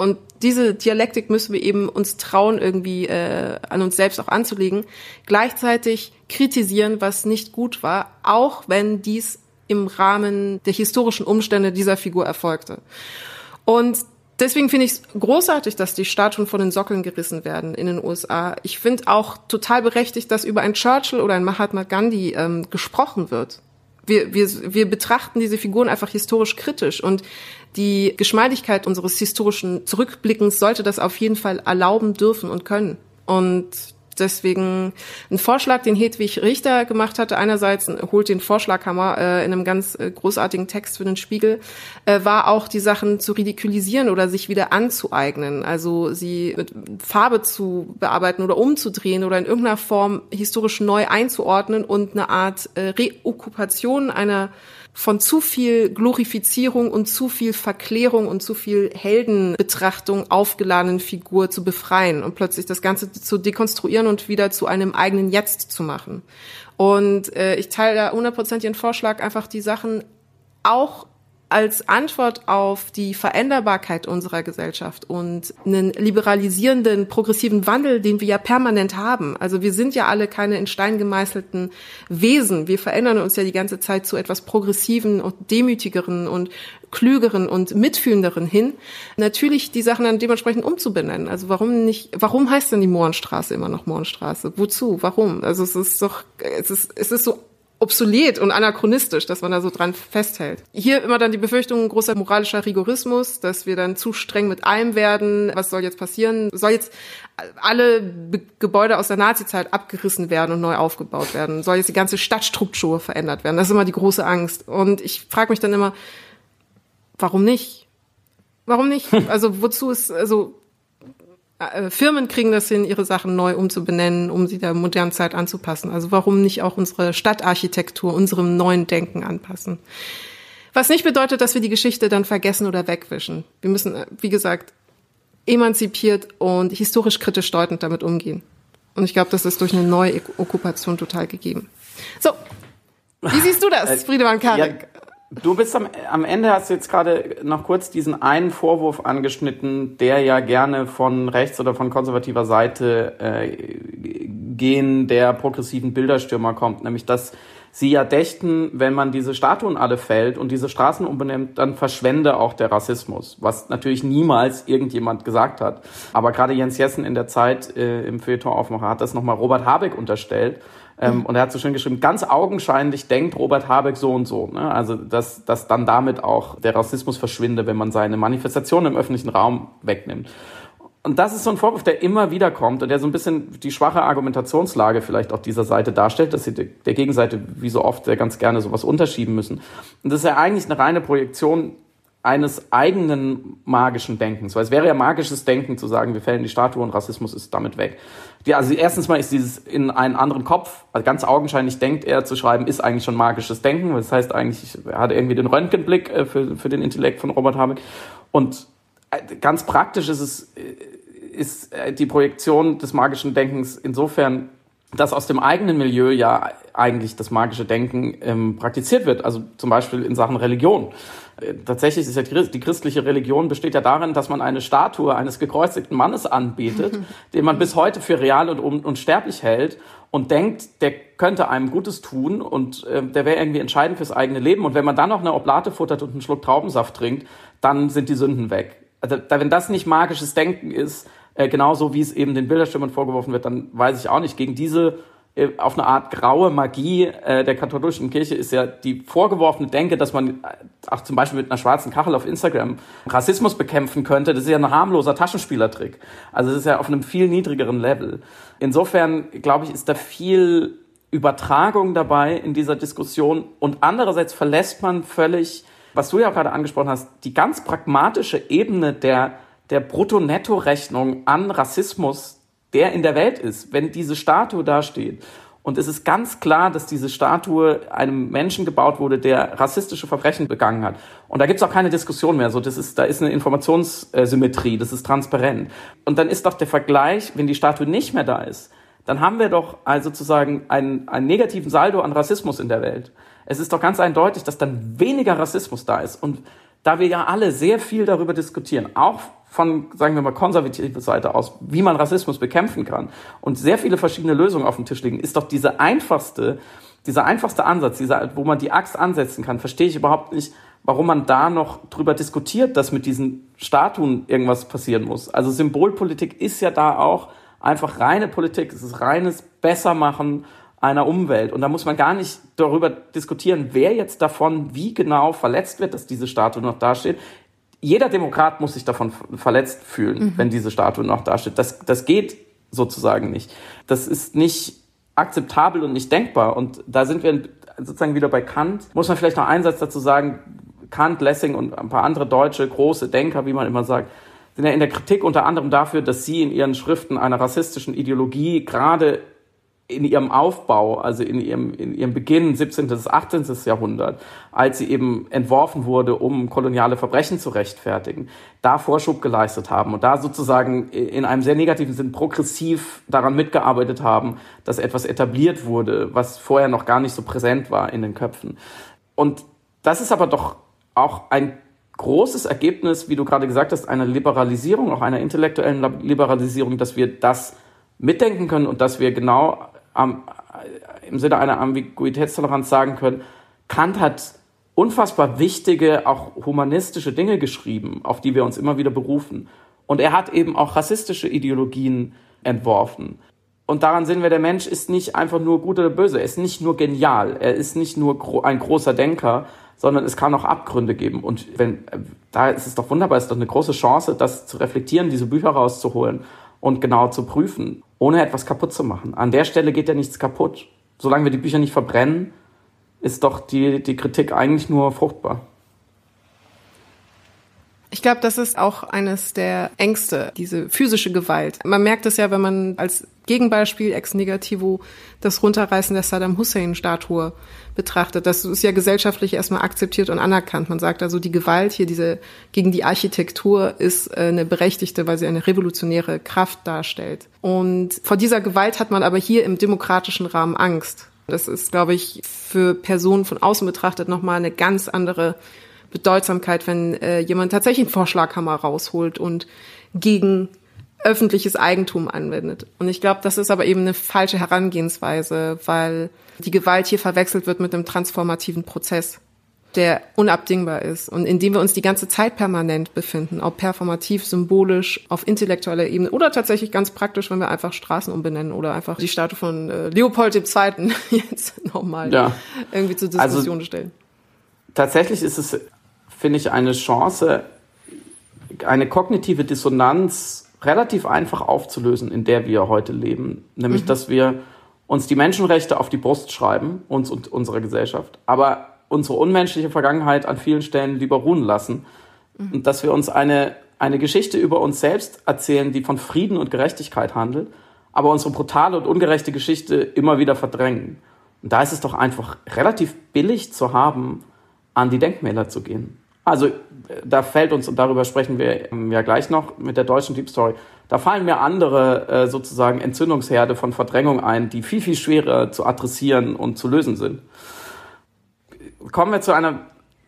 und diese Dialektik müssen wir eben uns trauen, irgendwie äh, an uns selbst auch anzulegen. Gleichzeitig kritisieren, was nicht gut war, auch wenn dies im Rahmen der historischen Umstände dieser Figur erfolgte. Und deswegen finde ich es großartig, dass die Statuen von den Sockeln gerissen werden in den USA. Ich finde auch total berechtigt, dass über ein Churchill oder ein Mahatma Gandhi ähm, gesprochen wird. Wir, wir, wir betrachten diese Figuren einfach historisch kritisch und die Geschmeidigkeit unseres historischen Zurückblickens sollte das auf jeden Fall erlauben dürfen und können. Und deswegen ein Vorschlag, den Hedwig Richter gemacht hatte, einerseits holt den Vorschlaghammer äh, in einem ganz äh, großartigen Text für den Spiegel, äh, war auch die Sachen zu ridikulisieren oder sich wieder anzueignen, also sie mit Farbe zu bearbeiten oder umzudrehen oder in irgendeiner Form historisch neu einzuordnen und eine Art äh, Reokkupation einer von zu viel Glorifizierung und zu viel Verklärung und zu viel Heldenbetrachtung aufgeladenen Figur zu befreien und plötzlich das Ganze zu dekonstruieren und wieder zu einem eigenen Jetzt zu machen. Und äh, ich teile da hundertprozentig den Vorschlag, einfach die Sachen auch als Antwort auf die Veränderbarkeit unserer Gesellschaft und einen liberalisierenden, progressiven Wandel, den wir ja permanent haben. Also wir sind ja alle keine in Stein gemeißelten Wesen. Wir verändern uns ja die ganze Zeit zu etwas progressiven und demütigeren und klügeren und mitfühlenderen hin. Natürlich die Sachen dann dementsprechend umzubenennen. Also warum nicht, warum heißt denn die Mohrenstraße immer noch Mohrenstraße? Wozu? Warum? Also es ist doch, es ist, es ist so obsolet und anachronistisch, dass man da so dran festhält. Hier immer dann die Befürchtung großer moralischer Rigorismus, dass wir dann zu streng mit allem werden. Was soll jetzt passieren? Soll jetzt alle Be Gebäude aus der Nazizeit abgerissen werden und neu aufgebaut werden? Soll jetzt die ganze Stadtstruktur verändert werden? Das ist immer die große Angst. Und ich frage mich dann immer, warum nicht? Warum nicht? (laughs) Also wozu ist, also äh, Firmen kriegen das hin, ihre Sachen neu umzubenennen, um sie der modernen Zeit anzupassen. Also warum nicht auch unsere Stadtarchitektur unserem neuen Denken anpassen? Was nicht bedeutet, dass wir die Geschichte dann vergessen oder wegwischen. Wir müssen, äh, wie gesagt, emanzipiert und historisch kritisch deutend damit umgehen. Und ich glaube, das ist durch eine neue Okkupation total gegeben. So, wie siehst du das, äh, Friedemann Karik?
Ja, Du bist am, am Ende hast du jetzt gerade noch kurz diesen einen Vorwurf angeschnitten, der ja gerne von rechts oder von konservativer Seite äh, gehen der progressiven Bilderstürmer kommt, nämlich dass sie ja dächten, wenn man diese Statuen alle fällt und diese Straßen umbenennt, dann verschwende auch der Rassismus, was natürlich niemals irgendjemand gesagt hat. Aber gerade Jens Jessen in der Zeit äh, im Feuilleton Aufmacher hat das nochmal Robert Habeck unterstellt ähm, und er hat so schön geschrieben, ganz augenscheinlich denkt Robert Habeck so und so. Ne? Also, dass, dass dann damit auch der Rassismus verschwinde, wenn man seine Manifestation im öffentlichen Raum wegnimmt. Und das ist so ein Vorwurf, der immer wieder kommt und der so ein bisschen die schwache Argumentationslage vielleicht auch dieser Seite darstellt, dass sie der Gegenseite wie so oft sehr ganz gerne sowas unterschieben müssen. Und das ist ja eigentlich eine reine Projektion eines eigenen magischen Denkens. Weil es wäre ja magisches Denken zu sagen, wir fällen die Statue und Rassismus ist damit weg. Die, also erstens mal ist dieses in einen anderen Kopf, also ganz augenscheinlich denkt er zu schreiben, ist eigentlich schon magisches Denken. Das heißt eigentlich, er hat irgendwie den Röntgenblick äh, für, für den Intellekt von Robert Habeck. Und äh, ganz praktisch ist es, äh, ist die Projektion des magischen Denkens insofern dass aus dem eigenen Milieu ja eigentlich das magische Denken ähm, praktiziert wird, also zum Beispiel in Sachen Religion. Äh, tatsächlich ist ja die, die christliche Religion besteht ja darin, dass man eine Statue eines gekreuzigten Mannes anbetet, (laughs) den man bis heute für real und unsterblich hält und denkt, der könnte einem Gutes tun und äh, der wäre irgendwie entscheidend fürs eigene Leben. Und wenn man dann noch eine Oblate futtert und einen Schluck Traubensaft trinkt, dann sind die Sünden weg. Also, wenn das nicht magisches Denken ist, äh, genauso wie es eben den Bilderstürmern vorgeworfen wird, dann weiß ich auch nicht. Gegen diese äh, auf eine Art graue Magie äh, der katholischen Kirche ist ja die vorgeworfene Denke, dass man äh, auch zum Beispiel mit einer schwarzen Kachel auf Instagram Rassismus bekämpfen könnte. Das ist ja ein harmloser Taschenspielertrick. Also es ist ja auf einem viel niedrigeren Level. Insofern glaube ich, ist da viel Übertragung dabei in dieser Diskussion und andererseits verlässt man völlig, was du ja auch gerade angesprochen hast, die ganz pragmatische Ebene der der Brutto-Netto-Rechnung an Rassismus, der in der Welt ist, wenn diese Statue da steht. Und es ist ganz klar, dass diese Statue einem Menschen gebaut wurde, der rassistische Verbrechen begangen hat. Und da gibt's auch keine Diskussion mehr. So, das ist, da ist eine Informationssymmetrie, das ist transparent. Und dann ist doch der Vergleich, wenn die Statue nicht mehr da ist, dann haben wir doch also sozusagen einen, einen negativen Saldo an Rassismus in der Welt. Es ist doch ganz eindeutig, dass dann weniger Rassismus da ist. Und da wir ja alle sehr viel darüber diskutieren, auch von, sagen wir mal, konservativer Seite aus, wie man Rassismus bekämpfen kann und sehr viele verschiedene Lösungen auf dem Tisch liegen, ist doch diese einfachste, dieser einfachste Ansatz, dieser, wo man die Axt ansetzen kann, verstehe ich überhaupt nicht, warum man da noch drüber diskutiert, dass mit diesen Statuen irgendwas passieren muss. Also Symbolpolitik ist ja da auch einfach reine Politik, es ist reines Bessermachen einer Umwelt. Und da muss man gar nicht darüber diskutieren, wer jetzt davon wie genau verletzt wird, dass diese Statue noch dasteht jeder Demokrat muss sich davon verletzt fühlen, mhm. wenn diese Statue noch dasteht. Das, das geht sozusagen nicht. Das ist nicht akzeptabel und nicht denkbar. Und da sind wir sozusagen wieder bei Kant. Muss man vielleicht noch einen Satz dazu sagen. Kant, Lessing und ein paar andere deutsche große Denker, wie man immer sagt, sind ja in der Kritik unter anderem dafür, dass sie in ihren Schriften einer rassistischen Ideologie gerade in ihrem Aufbau, also in ihrem, in ihrem Beginn, 17. bis 18. Jahrhundert, als sie eben entworfen wurde, um koloniale Verbrechen zu rechtfertigen, da Vorschub geleistet haben und da sozusagen in einem sehr negativen Sinn progressiv daran mitgearbeitet haben, dass etwas etabliert wurde, was vorher noch gar nicht so präsent war in den Köpfen. Und das ist aber doch auch ein großes Ergebnis, wie du gerade gesagt hast, einer Liberalisierung, auch einer intellektuellen Liberalisierung, dass wir das mitdenken können und dass wir genau am, im Sinne einer Ambiguitätstoleranz sagen können, Kant hat unfassbar wichtige, auch humanistische Dinge geschrieben, auf die wir uns immer wieder berufen. Und er hat eben auch rassistische Ideologien entworfen. Und daran sehen wir, der Mensch ist nicht einfach nur gut oder böse, er ist nicht nur genial, er ist nicht nur ein großer Denker, sondern es kann auch Abgründe geben. Und wenn, da ist es doch wunderbar, es ist doch eine große Chance, das zu reflektieren, diese Bücher rauszuholen und genau zu prüfen, ohne etwas kaputt zu machen. An der Stelle geht ja nichts kaputt. Solange wir die Bücher nicht verbrennen, ist doch die, die Kritik eigentlich nur fruchtbar.
Ich glaube, das ist auch eines der Ängste, diese physische Gewalt. Man merkt es ja, wenn man als Gegenbeispiel ex negativo das Runterreißen der Saddam Hussein-Statue betrachtet. Das ist ja gesellschaftlich erstmal akzeptiert und anerkannt. Man sagt also, die Gewalt hier, diese gegen die Architektur ist äh, eine berechtigte, weil sie eine revolutionäre Kraft darstellt. Und vor dieser Gewalt hat man aber hier im demokratischen Rahmen Angst. Das ist, glaube ich, für Personen von außen betrachtet nochmal eine ganz andere Bedeutsamkeit, wenn äh, jemand tatsächlich einen Vorschlaghammer rausholt und gegen öffentliches Eigentum anwendet. Und ich glaube, das ist aber eben eine falsche Herangehensweise, weil die Gewalt hier verwechselt wird mit einem transformativen Prozess, der unabdingbar ist und in dem wir uns die ganze Zeit permanent befinden, ob performativ, symbolisch, auf intellektueller Ebene oder tatsächlich ganz praktisch, wenn wir einfach Straßen umbenennen oder einfach die Statue von äh, Leopold II. (laughs) jetzt nochmal ja. irgendwie zur Diskussion also, stellen.
Tatsächlich ist es finde ich, eine Chance, eine kognitive Dissonanz relativ einfach aufzulösen, in der wir heute leben. Nämlich, mhm. dass wir uns die Menschenrechte auf die Brust schreiben, uns und unserer Gesellschaft, aber unsere unmenschliche Vergangenheit an vielen Stellen lieber ruhen lassen. Mhm. Und dass wir uns eine, eine Geschichte über uns selbst erzählen, die von Frieden und Gerechtigkeit handelt, aber unsere brutale und ungerechte Geschichte immer wieder verdrängen. Und da ist es doch einfach relativ billig zu haben, an die Denkmäler zu gehen. Also da fällt uns, und darüber sprechen wir ja gleich noch mit der deutschen Deep Story, da fallen mir andere äh, sozusagen Entzündungsherde von Verdrängung ein, die viel, viel schwerer zu adressieren und zu lösen sind. Kommen wir zu einer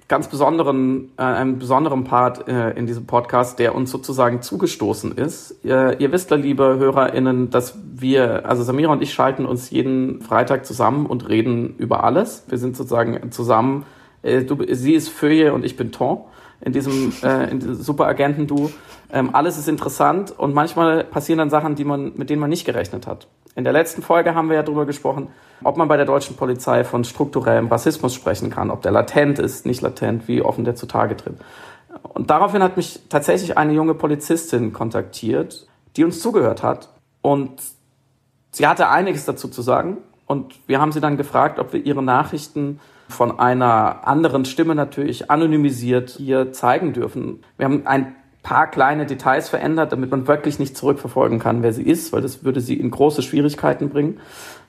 ganz besonderen, äh, einem besonderen Part äh, in diesem Podcast, der uns sozusagen zugestoßen ist. Ihr, ihr wisst, liebe HörerInnen, dass wir, also Samira und ich schalten uns jeden Freitag zusammen und reden über alles. Wir sind sozusagen zusammen äh, du, sie ist Feuille und ich bin Ton in diesem, (laughs) äh, in diesem Superagenten-Du. Ähm, alles ist interessant und manchmal passieren dann Sachen, die man, mit denen man nicht gerechnet hat. In der letzten Folge haben wir ja darüber gesprochen, ob man bei der deutschen Polizei von strukturellem Rassismus sprechen kann, ob der latent ist, nicht latent, wie offen der zutage tritt. Und daraufhin hat mich tatsächlich eine junge Polizistin kontaktiert, die uns zugehört hat. Und sie hatte einiges dazu zu sagen. Und wir haben sie dann gefragt, ob wir ihre Nachrichten von einer anderen Stimme natürlich anonymisiert hier zeigen dürfen. Wir haben ein paar kleine Details verändert, damit man wirklich nicht zurückverfolgen kann, wer sie ist, weil das würde sie in große Schwierigkeiten bringen.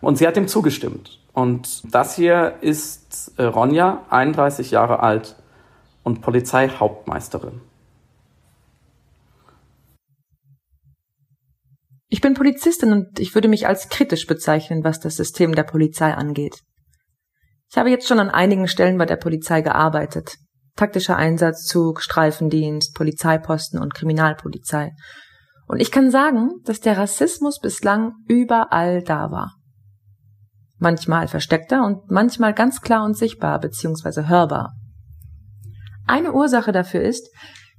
Und sie hat dem zugestimmt. Und das hier ist äh, Ronja, 31 Jahre alt und Polizeihauptmeisterin.
Ich bin Polizistin und ich würde mich als kritisch bezeichnen, was das System der Polizei angeht. Ich habe jetzt schon an einigen Stellen bei der Polizei gearbeitet. Taktischer Einsatzzug, Streifendienst, Polizeiposten und Kriminalpolizei. Und ich kann sagen, dass der Rassismus bislang überall da war. Manchmal versteckter und manchmal ganz klar und sichtbar bzw. hörbar. Eine Ursache dafür ist,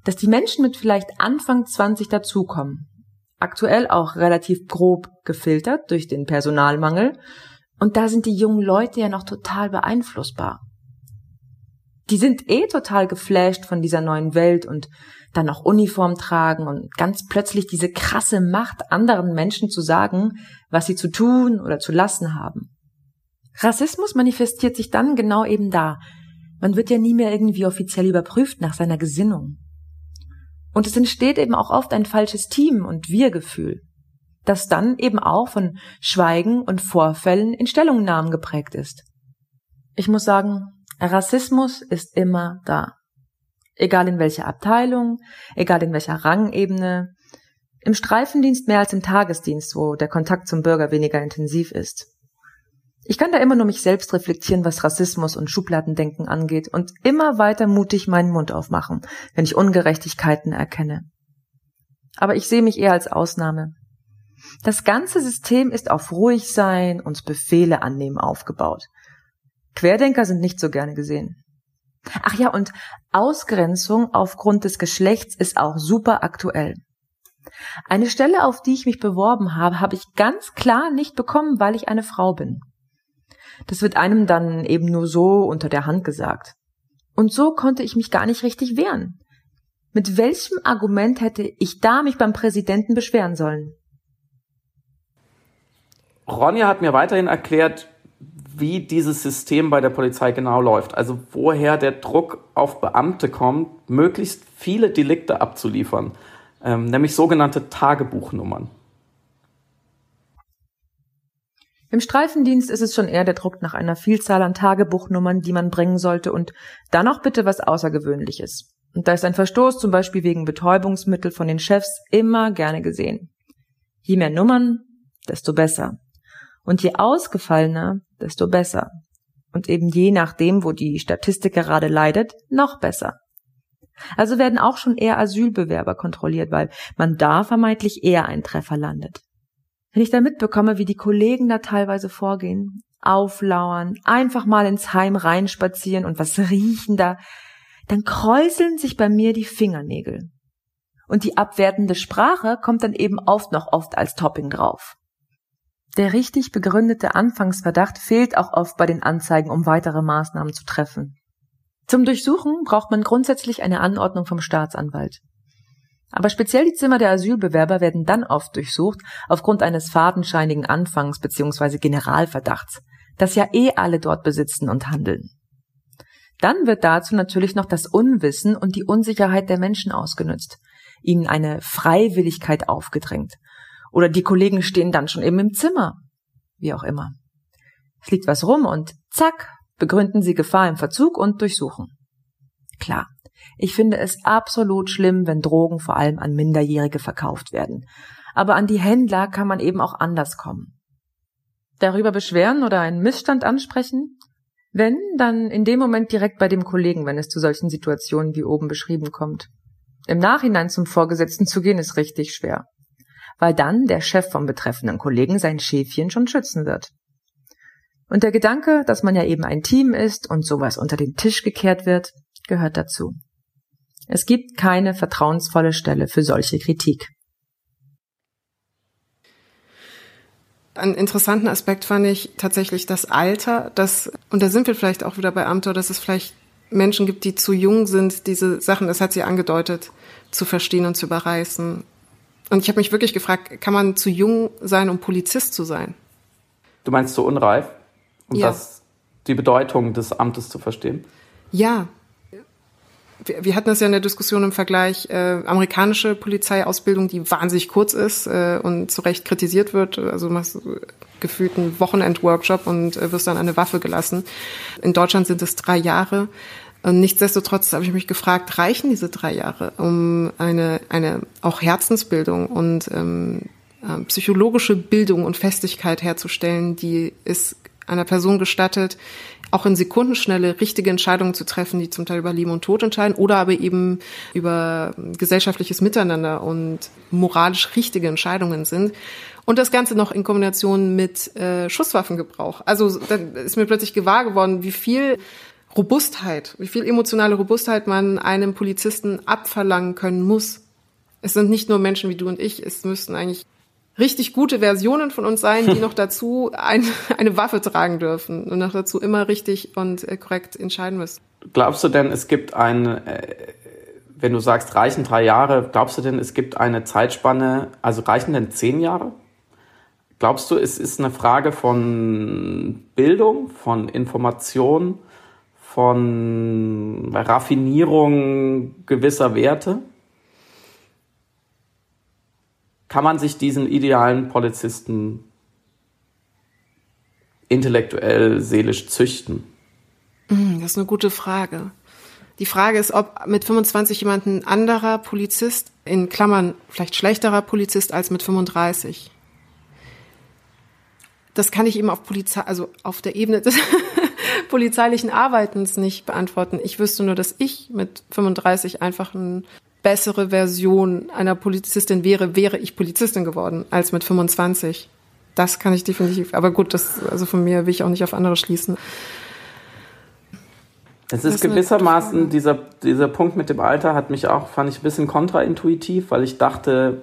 dass die Menschen mit vielleicht Anfang 20 dazukommen. Aktuell auch relativ grob gefiltert durch den Personalmangel und da sind die jungen Leute ja noch total beeinflussbar. Die sind eh total geflasht von dieser neuen Welt und dann noch Uniform tragen und ganz plötzlich diese krasse Macht, anderen Menschen zu sagen, was sie zu tun oder zu lassen haben. Rassismus manifestiert sich dann genau eben da. Man wird ja nie mehr irgendwie offiziell überprüft nach seiner Gesinnung. Und es entsteht eben auch oft ein falsches Team- und Wir-Gefühl das dann eben auch von Schweigen und Vorfällen in Stellungnahmen geprägt ist. Ich muss sagen, Rassismus ist immer da. Egal in welcher Abteilung, egal in welcher Rangebene, im Streifendienst mehr als im Tagesdienst, wo der Kontakt zum Bürger weniger intensiv ist. Ich kann da immer nur mich selbst reflektieren, was Rassismus und Schubladendenken angeht und immer weiter mutig meinen Mund aufmachen, wenn ich Ungerechtigkeiten erkenne. Aber ich sehe mich eher als Ausnahme. Das ganze System ist auf ruhig sein und Befehle annehmen aufgebaut. Querdenker sind nicht so gerne gesehen. Ach ja, und Ausgrenzung aufgrund des Geschlechts ist auch super aktuell. Eine Stelle, auf die ich mich beworben habe, habe ich ganz klar nicht bekommen, weil ich eine Frau bin. Das wird einem dann eben nur so unter der Hand gesagt. Und so konnte ich mich gar nicht richtig wehren. Mit welchem Argument hätte ich da mich beim Präsidenten beschweren sollen?
Ronja hat mir weiterhin erklärt, wie dieses System bei der Polizei genau läuft. Also woher der Druck auf Beamte kommt, möglichst viele Delikte abzuliefern, ähm, nämlich sogenannte Tagebuchnummern.
Im Streifendienst ist es schon eher der Druck nach einer Vielzahl an Tagebuchnummern, die man bringen sollte und dann auch bitte was Außergewöhnliches. Und da ist ein Verstoß zum Beispiel wegen Betäubungsmittel von den Chefs immer gerne gesehen. Je mehr Nummern, desto besser. Und je ausgefallener, desto besser. Und eben je nachdem, wo die Statistik gerade leidet, noch besser. Also werden auch schon eher Asylbewerber kontrolliert, weil man da vermeintlich eher ein Treffer landet. Wenn ich da mitbekomme, wie die Kollegen da teilweise vorgehen, auflauern, einfach mal ins Heim reinspazieren und was (laughs) riechen da, dann kräuseln sich bei mir die Fingernägel. Und die abwertende Sprache kommt dann eben oft noch oft als Topping drauf. Der richtig begründete Anfangsverdacht fehlt auch oft bei den Anzeigen, um weitere Maßnahmen zu treffen. Zum Durchsuchen braucht man grundsätzlich eine Anordnung vom Staatsanwalt. Aber speziell die Zimmer der Asylbewerber werden dann oft durchsucht aufgrund eines fadenscheinigen Anfangs bzw. Generalverdachts, das ja eh alle dort besitzen und handeln. Dann wird dazu natürlich noch das Unwissen und die Unsicherheit der Menschen ausgenutzt, ihnen eine Freiwilligkeit aufgedrängt oder die Kollegen stehen dann schon eben im Zimmer. Wie auch immer. Fliegt was rum und zack, begründen sie Gefahr im Verzug und durchsuchen. Klar, ich finde es absolut schlimm, wenn Drogen vor allem an Minderjährige verkauft werden. Aber an die Händler kann man eben auch anders kommen. Darüber beschweren oder einen Missstand ansprechen? Wenn, dann in dem Moment direkt bei dem Kollegen, wenn es zu solchen Situationen wie oben beschrieben kommt. Im Nachhinein zum Vorgesetzten zu gehen, ist richtig schwer weil dann der Chef vom betreffenden Kollegen sein Schäfchen schon schützen wird. Und der Gedanke, dass man ja eben ein Team ist und sowas unter den Tisch gekehrt wird, gehört dazu. Es gibt keine vertrauensvolle Stelle für solche Kritik.
Einen interessanten Aspekt fand ich tatsächlich das Alter, das, und da sind wir vielleicht auch wieder bei Amtor, dass es vielleicht Menschen gibt, die zu jung sind, diese Sachen, das hat sie angedeutet, zu verstehen und zu überreißen. Und ich habe mich wirklich gefragt, kann man zu jung sein, um Polizist zu sein?
Du meinst zu unreif, um ja. das, die Bedeutung des Amtes zu verstehen?
Ja. Wir, wir hatten das ja in der Diskussion im Vergleich äh, amerikanische Polizeiausbildung, die wahnsinnig kurz ist äh, und zu Recht kritisiert wird. Also machst gefühlt einen Wochenend-Workshop und äh, wirst dann eine Waffe gelassen. In Deutschland sind es drei Jahre. Und nichtsdestotrotz habe ich mich gefragt, reichen diese drei Jahre, um eine, eine auch Herzensbildung und ähm, äh, psychologische Bildung und Festigkeit herzustellen, die es einer Person gestattet, auch in Sekundenschnelle richtige Entscheidungen zu treffen, die zum Teil über Leben und Tod entscheiden oder aber eben über gesellschaftliches Miteinander und moralisch richtige Entscheidungen sind. Und das Ganze noch in Kombination mit äh, Schusswaffengebrauch. Also dann ist mir plötzlich gewahr geworden, wie viel Robustheit, wie viel emotionale Robustheit man einem Polizisten abverlangen können muss. Es sind nicht nur Menschen wie du und ich, es müssten eigentlich richtig gute Versionen von uns sein, die (laughs) noch dazu ein, eine Waffe tragen dürfen und noch dazu immer richtig und äh, korrekt entscheiden müssen.
Glaubst du denn, es gibt ein, äh, wenn du sagst, reichen drei Jahre, glaubst du denn, es gibt eine Zeitspanne, also reichen denn zehn Jahre? Glaubst du, es ist eine Frage von Bildung, von Information, von Raffinierung gewisser Werte? Kann man sich diesen idealen Polizisten intellektuell, seelisch züchten?
Hm, das ist eine gute Frage. Die Frage ist, ob mit 25 jemand ein anderer Polizist, in Klammern vielleicht schlechterer Polizist als mit 35. das kann ich eben auf Polizei, also auf der Ebene des (laughs) polizeilichen Arbeitens nicht beantworten. Ich wüsste nur, dass ich mit 35 einfach eine bessere Version einer Polizistin wäre, wäre ich Polizistin geworden, als mit 25. Das kann ich definitiv, aber gut, das, also von mir will ich auch nicht auf andere schließen.
Es ist gewissermaßen, dieser, dieser Punkt mit dem Alter hat mich auch, fand ich ein bisschen kontraintuitiv, weil ich dachte,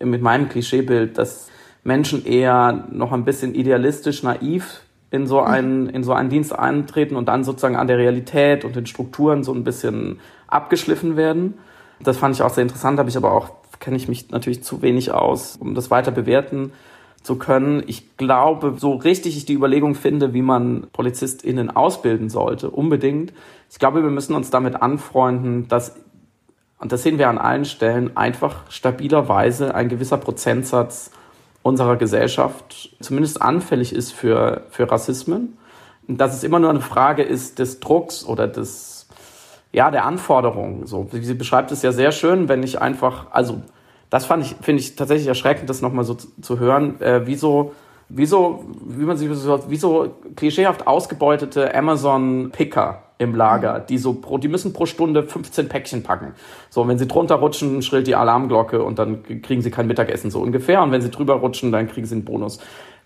mit meinem Klischeebild, dass Menschen eher noch ein bisschen idealistisch, naiv in so einen, in so einen Dienst eintreten und dann sozusagen an der Realität und den Strukturen so ein bisschen abgeschliffen werden. Das fand ich auch sehr interessant, habe ich aber auch, kenne ich mich natürlich zu wenig aus, um das weiter bewerten zu können. Ich glaube, so richtig ich die Überlegung finde, wie man PolizistInnen ausbilden sollte, unbedingt. Ich glaube, wir müssen uns damit anfreunden, dass, und das sehen wir an allen Stellen, einfach stabilerweise ein gewisser Prozentsatz unserer Gesellschaft zumindest anfällig ist für, für Rassismen. Und dass es immer nur eine Frage ist des Drucks oder des, ja, der Anforderungen. So, sie beschreibt es ja sehr schön, wenn ich einfach, also das fand ich, finde ich tatsächlich erschreckend, das nochmal so zu, zu hören, äh, wie so, wie man sich so, wie so klischeehaft ausgebeutete Amazon-Picker im Lager, die so pro, die müssen pro Stunde 15 Päckchen packen. So, und wenn sie drunter rutschen, schrillt die Alarmglocke und dann kriegen sie kein Mittagessen, so ungefähr. Und wenn sie drüber rutschen, dann kriegen sie einen Bonus.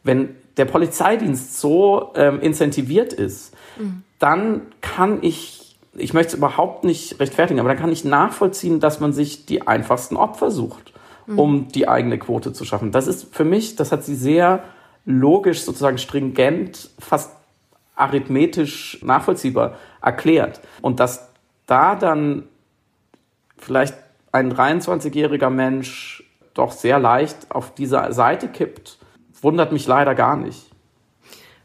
Wenn der Polizeidienst so ähm, incentiviert ist, mhm. dann kann ich ich möchte es überhaupt nicht rechtfertigen, aber dann kann ich nachvollziehen, dass man sich die einfachsten Opfer sucht, mhm. um die eigene Quote zu schaffen. Das ist für mich, das hat sie sehr logisch, sozusagen stringent, fast arithmetisch nachvollziehbar erklärt. Und dass da dann vielleicht ein 23-jähriger Mensch doch sehr leicht auf diese Seite kippt, wundert mich leider gar nicht.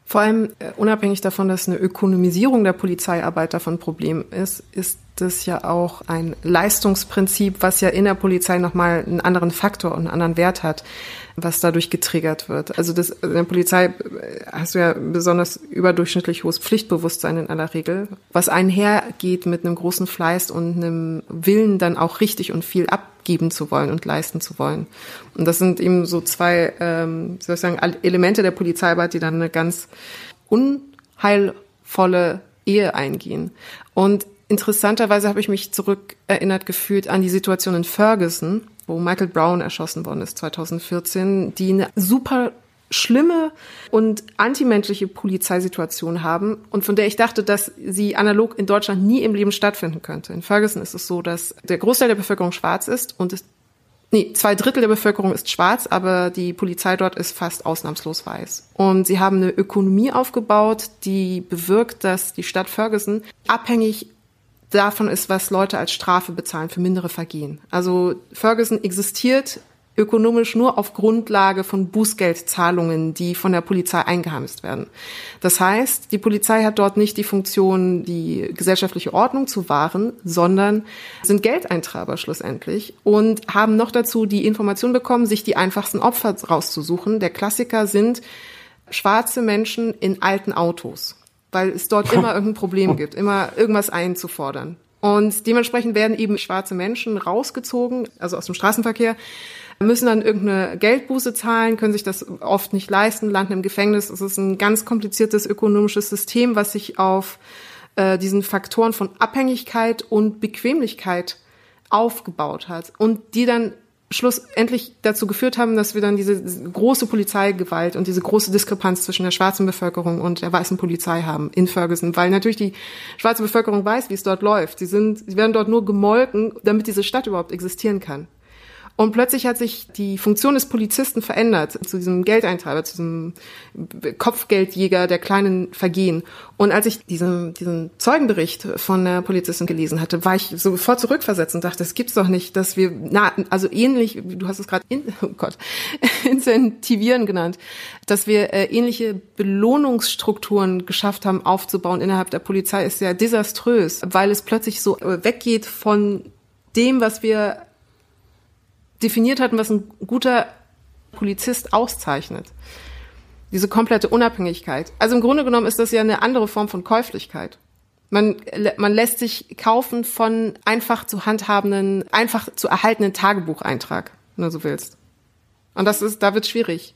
Vor allem äh, unabhängig davon, dass eine Ökonomisierung der Polizeiarbeit davon ein Problem ist, ist das ja auch ein Leistungsprinzip, was ja in der Polizei nochmal einen anderen Faktor und einen anderen Wert hat, was dadurch getriggert wird. Also das, in der Polizei äh, hast du ja besonders überdurchschnittlich hohes Pflichtbewusstsein in aller Regel, was einhergeht mit einem großen Fleiß und einem Willen, dann auch richtig und viel abgeben zu wollen und leisten zu wollen. Und das sind eben so zwei, ähm, soll ich sagen, Elemente der Polizeiarbeit, die dann eine ganz unheilvolle Ehe eingehen. Und interessanterweise habe ich mich zurückerinnert gefühlt an die Situation in Ferguson, wo Michael Brown erschossen worden ist 2014, die eine super schlimme und antimenschliche Polizeisituation haben und von der ich dachte, dass sie analog in Deutschland nie im Leben stattfinden könnte. In Ferguson ist es so, dass der Großteil der Bevölkerung schwarz ist und es Nee, zwei Drittel der Bevölkerung ist schwarz, aber die Polizei dort ist fast ausnahmslos weiß. Und sie haben eine Ökonomie aufgebaut, die bewirkt, dass die Stadt Ferguson abhängig davon ist, was Leute als Strafe bezahlen für mindere Vergehen. Also Ferguson existiert ökonomisch nur auf Grundlage von Bußgeldzahlungen, die von der Polizei eingeheimst werden. Das heißt, die Polizei hat dort nicht die Funktion, die gesellschaftliche Ordnung zu wahren, sondern sind Geldeintreiber schlussendlich und haben noch dazu die Information bekommen, sich die einfachsten Opfer rauszusuchen. Der Klassiker sind schwarze Menschen in alten Autos weil es dort immer irgendein Problem gibt, immer irgendwas einzufordern. Und dementsprechend werden eben schwarze Menschen rausgezogen, also aus dem Straßenverkehr, müssen dann irgendeine Geldbuße zahlen, können sich das oft nicht leisten, landen im Gefängnis. Es ist ein ganz kompliziertes ökonomisches System, was sich auf äh, diesen Faktoren von Abhängigkeit und Bequemlichkeit aufgebaut hat und die dann schlussendlich dazu geführt haben, dass wir dann diese große Polizeigewalt und diese große Diskrepanz zwischen der schwarzen Bevölkerung und der weißen Polizei haben in Ferguson, weil natürlich die schwarze Bevölkerung weiß, wie es dort läuft. Sie sind, sie werden dort nur gemolken, damit diese Stadt überhaupt existieren kann. Und plötzlich hat sich die Funktion des Polizisten verändert zu diesem Geldeintreiber, zu diesem Kopfgeldjäger der kleinen Vergehen. Und als ich diesen, diesen Zeugenbericht von der Polizistin gelesen hatte, war ich sofort zurückversetzt und dachte, es gibt's doch nicht, dass wir, na, also ähnlich, du hast es gerade, (laughs) oh Gott, (laughs) incentivieren genannt, dass wir äh, ähnliche Belohnungsstrukturen geschafft haben aufzubauen innerhalb der Polizei, ist ja desaströs, weil es plötzlich so äh, weggeht von dem, was wir definiert hatten, was ein guter Polizist auszeichnet. Diese komplette Unabhängigkeit. Also im Grunde genommen ist das ja eine andere Form von Käuflichkeit. Man, man lässt sich kaufen von einfach zu handhabenden, einfach zu erhaltenen Tagebucheintrag, wenn du so willst. Und das ist, da wird schwierig.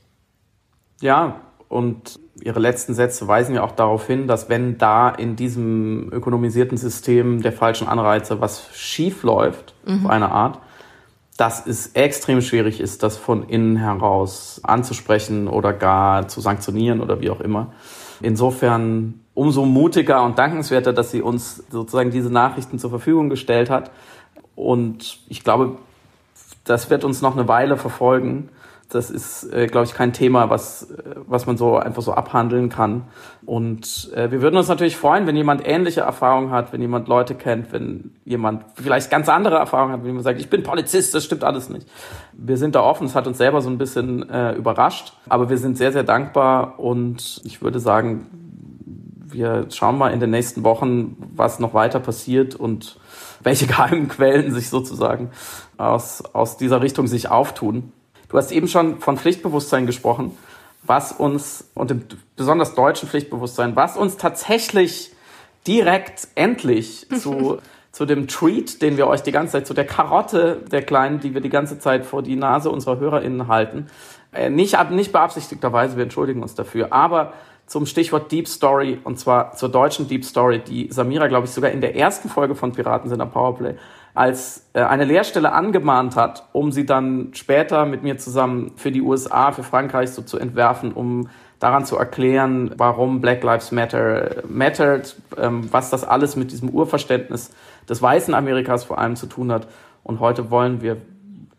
Ja, Und ihre letzten Sätze weisen ja auch darauf hin, dass wenn da in diesem ökonomisierten System der falschen Anreize was schief läuft, mhm. auf eine Art, dass es extrem schwierig ist, das von innen heraus anzusprechen oder gar zu sanktionieren oder wie auch immer. Insofern umso mutiger und dankenswerter, dass sie uns sozusagen diese Nachrichten zur Verfügung gestellt hat. Und ich glaube, das wird uns noch eine Weile verfolgen. Das ist, äh, glaube ich, kein Thema, was, äh, was man so einfach so abhandeln kann. Und äh, wir würden uns natürlich freuen, wenn jemand ähnliche Erfahrungen hat, wenn jemand Leute kennt, wenn jemand vielleicht ganz andere Erfahrungen hat, wenn jemand sagt, ich bin Polizist, das stimmt alles nicht. Wir sind da offen, es hat uns selber so ein bisschen äh, überrascht, aber wir sind sehr, sehr dankbar und ich würde sagen, wir schauen mal in den nächsten Wochen, was noch weiter passiert und welche (laughs) geheimen Quellen sich sozusagen aus, aus dieser Richtung sich auftun. Du hast eben schon von Pflichtbewusstsein gesprochen, was uns, und dem besonders deutschen Pflichtbewusstsein, was uns tatsächlich direkt endlich (laughs) zu, zu dem Treat, den wir euch die ganze Zeit, zu der Karotte der Kleinen, die wir die ganze Zeit vor die Nase unserer HörerInnen halten, äh, nicht, nicht beabsichtigterweise, wir entschuldigen uns dafür, aber zum Stichwort Deep Story und zwar zur deutschen Deep Story, die Samira, glaube ich, sogar in der ersten Folge von Piraten sind am Powerplay als äh, eine Lehrstelle angemahnt hat, um sie dann später mit mir zusammen für die USA, für Frankreich so zu entwerfen, um daran zu erklären, warum Black Lives Matter mattert, ähm, was das alles mit diesem Urverständnis des weißen Amerikas vor allem zu tun hat. Und heute wollen wir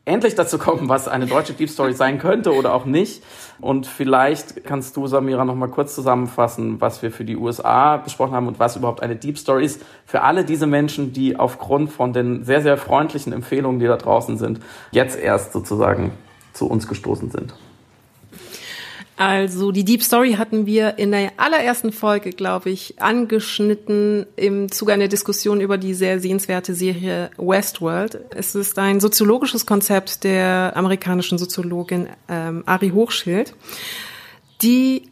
endlich dazu kommen, was eine deutsche Deep Story sein könnte oder auch nicht. Und vielleicht kannst du, Samira, noch mal kurz zusammenfassen, was wir für die USA besprochen haben und was überhaupt eine Deep Story ist für alle diese Menschen, die aufgrund von den sehr, sehr freundlichen Empfehlungen, die da draußen sind, jetzt erst sozusagen zu uns gestoßen sind.
Also die Deep Story hatten wir in der allerersten Folge, glaube ich, angeschnitten im Zuge einer Diskussion über die sehr sehenswerte Serie Westworld. Es ist ein soziologisches Konzept der amerikanischen Soziologin ähm, Ari Hochschild, die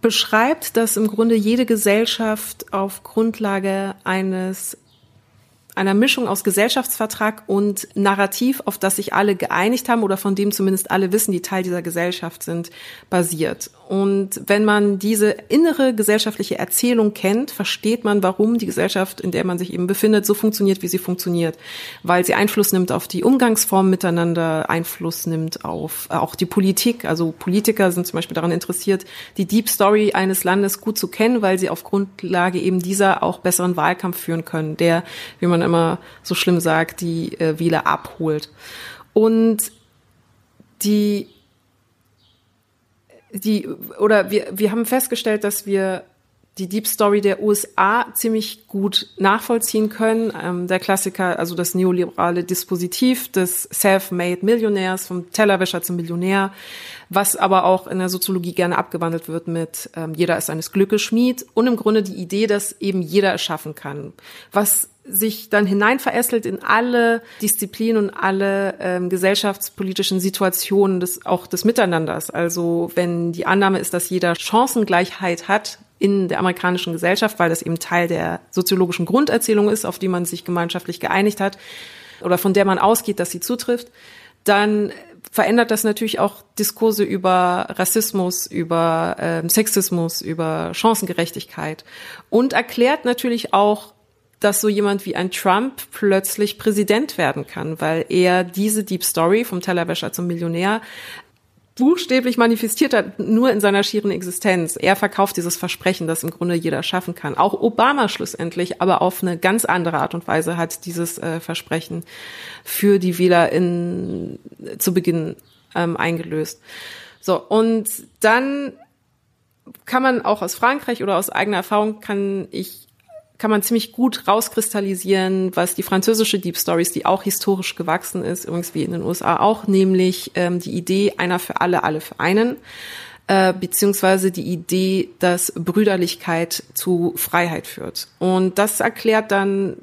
beschreibt, dass im Grunde jede Gesellschaft auf Grundlage eines einer Mischung aus Gesellschaftsvertrag und Narrativ, auf das sich alle geeinigt haben oder von dem zumindest alle wissen, die Teil dieser Gesellschaft sind, basiert. Und wenn man diese innere gesellschaftliche Erzählung kennt, versteht man, warum die Gesellschaft, in der man sich eben befindet, so funktioniert, wie sie funktioniert. Weil sie Einfluss nimmt auf die Umgangsformen miteinander, Einfluss nimmt auf äh, auch die Politik. Also Politiker sind zum Beispiel daran interessiert, die Deep Story eines Landes gut zu kennen, weil sie auf Grundlage eben dieser auch besseren Wahlkampf führen können, der, wie man immer so schlimm sagt, die äh, Wähler abholt. Und die die oder wir wir haben festgestellt, dass wir die Deep Story der USA ziemlich gut nachvollziehen können. Ähm, der Klassiker, also das neoliberale Dispositiv des Self-Made Millionärs, vom Tellerwäscher zum Millionär, was aber auch in der Soziologie gerne abgewandelt wird mit ähm, jeder ist eines Glückes Schmied und im Grunde die Idee, dass eben jeder es schaffen kann. Was sich dann hineinverästelt in alle Disziplinen und alle ähm, gesellschaftspolitischen Situationen des, auch des Miteinanders. Also wenn die Annahme ist, dass jeder Chancengleichheit hat in der amerikanischen Gesellschaft, weil das eben Teil der soziologischen Grunderzählung ist, auf die man sich gemeinschaftlich geeinigt hat oder von der man ausgeht, dass sie zutrifft, dann verändert das natürlich auch Diskurse über Rassismus, über ähm, Sexismus, über Chancengerechtigkeit und erklärt natürlich auch dass so jemand wie ein Trump plötzlich Präsident werden kann, weil er diese Deep Story vom Tellerwäscher zum Millionär buchstäblich manifestiert hat, nur in seiner schieren Existenz. Er verkauft dieses Versprechen, das im Grunde jeder schaffen kann. Auch Obama schlussendlich, aber auf eine ganz andere Art und Weise hat dieses äh, Versprechen für die Wähler in, zu Beginn ähm, eingelöst. So, und dann kann man auch aus Frankreich oder aus eigener Erfahrung kann ich kann man ziemlich gut rauskristallisieren, was die französische Deep Stories, die auch historisch gewachsen ist, übrigens wie in den USA auch, nämlich ähm, die Idee einer für alle, alle für einen, äh, beziehungsweise die Idee, dass Brüderlichkeit zu Freiheit führt. Und das erklärt dann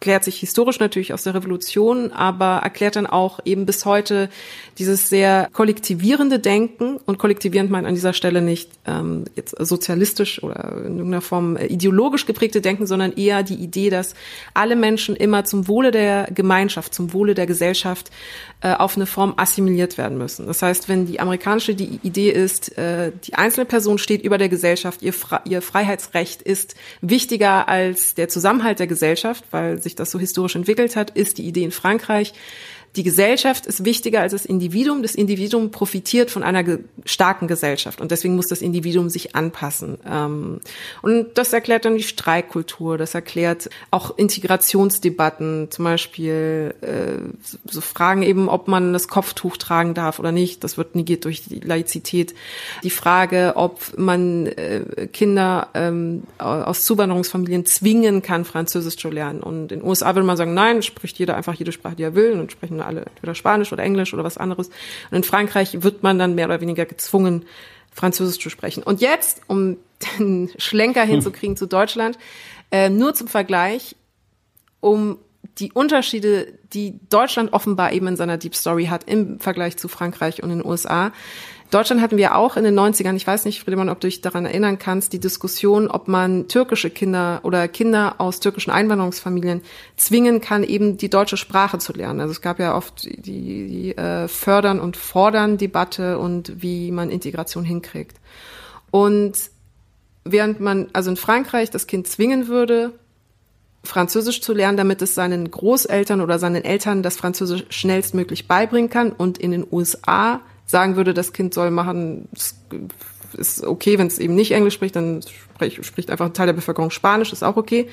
klärt sich historisch natürlich aus der Revolution, aber erklärt dann auch eben bis heute dieses sehr kollektivierende Denken. Und kollektivierend meint an dieser Stelle nicht ähm, jetzt sozialistisch oder in irgendeiner Form äh, ideologisch geprägte Denken, sondern eher die Idee, dass alle Menschen immer zum Wohle der Gemeinschaft, zum Wohle der Gesellschaft äh, auf eine Form assimiliert werden müssen. Das heißt, wenn die amerikanische die Idee ist, äh, die einzelne Person steht über der Gesellschaft, ihr, Fre ihr Freiheitsrecht ist wichtiger als der Zusammenhalt der Gesellschaft, weil sich das so historisch entwickelt hat, ist die Idee in Frankreich, die Gesellschaft ist wichtiger als das Individuum. Das Individuum profitiert von einer ge starken Gesellschaft und deswegen muss das Individuum sich anpassen. Ähm, und das erklärt dann die Streikkultur, das erklärt auch Integrationsdebatten, zum Beispiel äh, so Fragen eben, ob man das Kopftuch tragen darf oder nicht. Das wird negiert durch die Laizität. Die Frage, ob man äh, Kinder ähm, aus Zuwanderungsfamilien zwingen kann, Französisch zu lernen. Und in den USA würde man sagen, nein, spricht jeder einfach jede Sprache, die er will und sprechen alle entweder Spanisch oder Englisch oder was anderes. Und in Frankreich wird man dann mehr oder weniger gezwungen, Französisch zu sprechen. Und jetzt, um (laughs) den Schlenker hm. hinzukriegen hm. zu Deutschland, äh, nur zum Vergleich, um die Unterschiede, die Deutschland offenbar eben in seiner Deep Story hat im Vergleich zu Frankreich und den USA, Deutschland hatten wir auch in den 90ern, ich weiß nicht, Friedemann, ob du dich daran erinnern kannst, die Diskussion, ob man türkische Kinder oder Kinder aus türkischen Einwanderungsfamilien zwingen kann, eben die deutsche Sprache zu lernen. Also es gab ja oft die, die äh, Fördern und Fordern Debatte und wie man Integration hinkriegt. Und während man also in Frankreich das Kind zwingen würde, Französisch zu lernen, damit es seinen Großeltern oder seinen Eltern das Französisch schnellstmöglich beibringen kann und in den USA sagen würde, das Kind soll machen, ist okay, wenn es eben nicht Englisch spricht, dann spricht, spricht einfach ein Teil der Bevölkerung Spanisch, ist auch okay.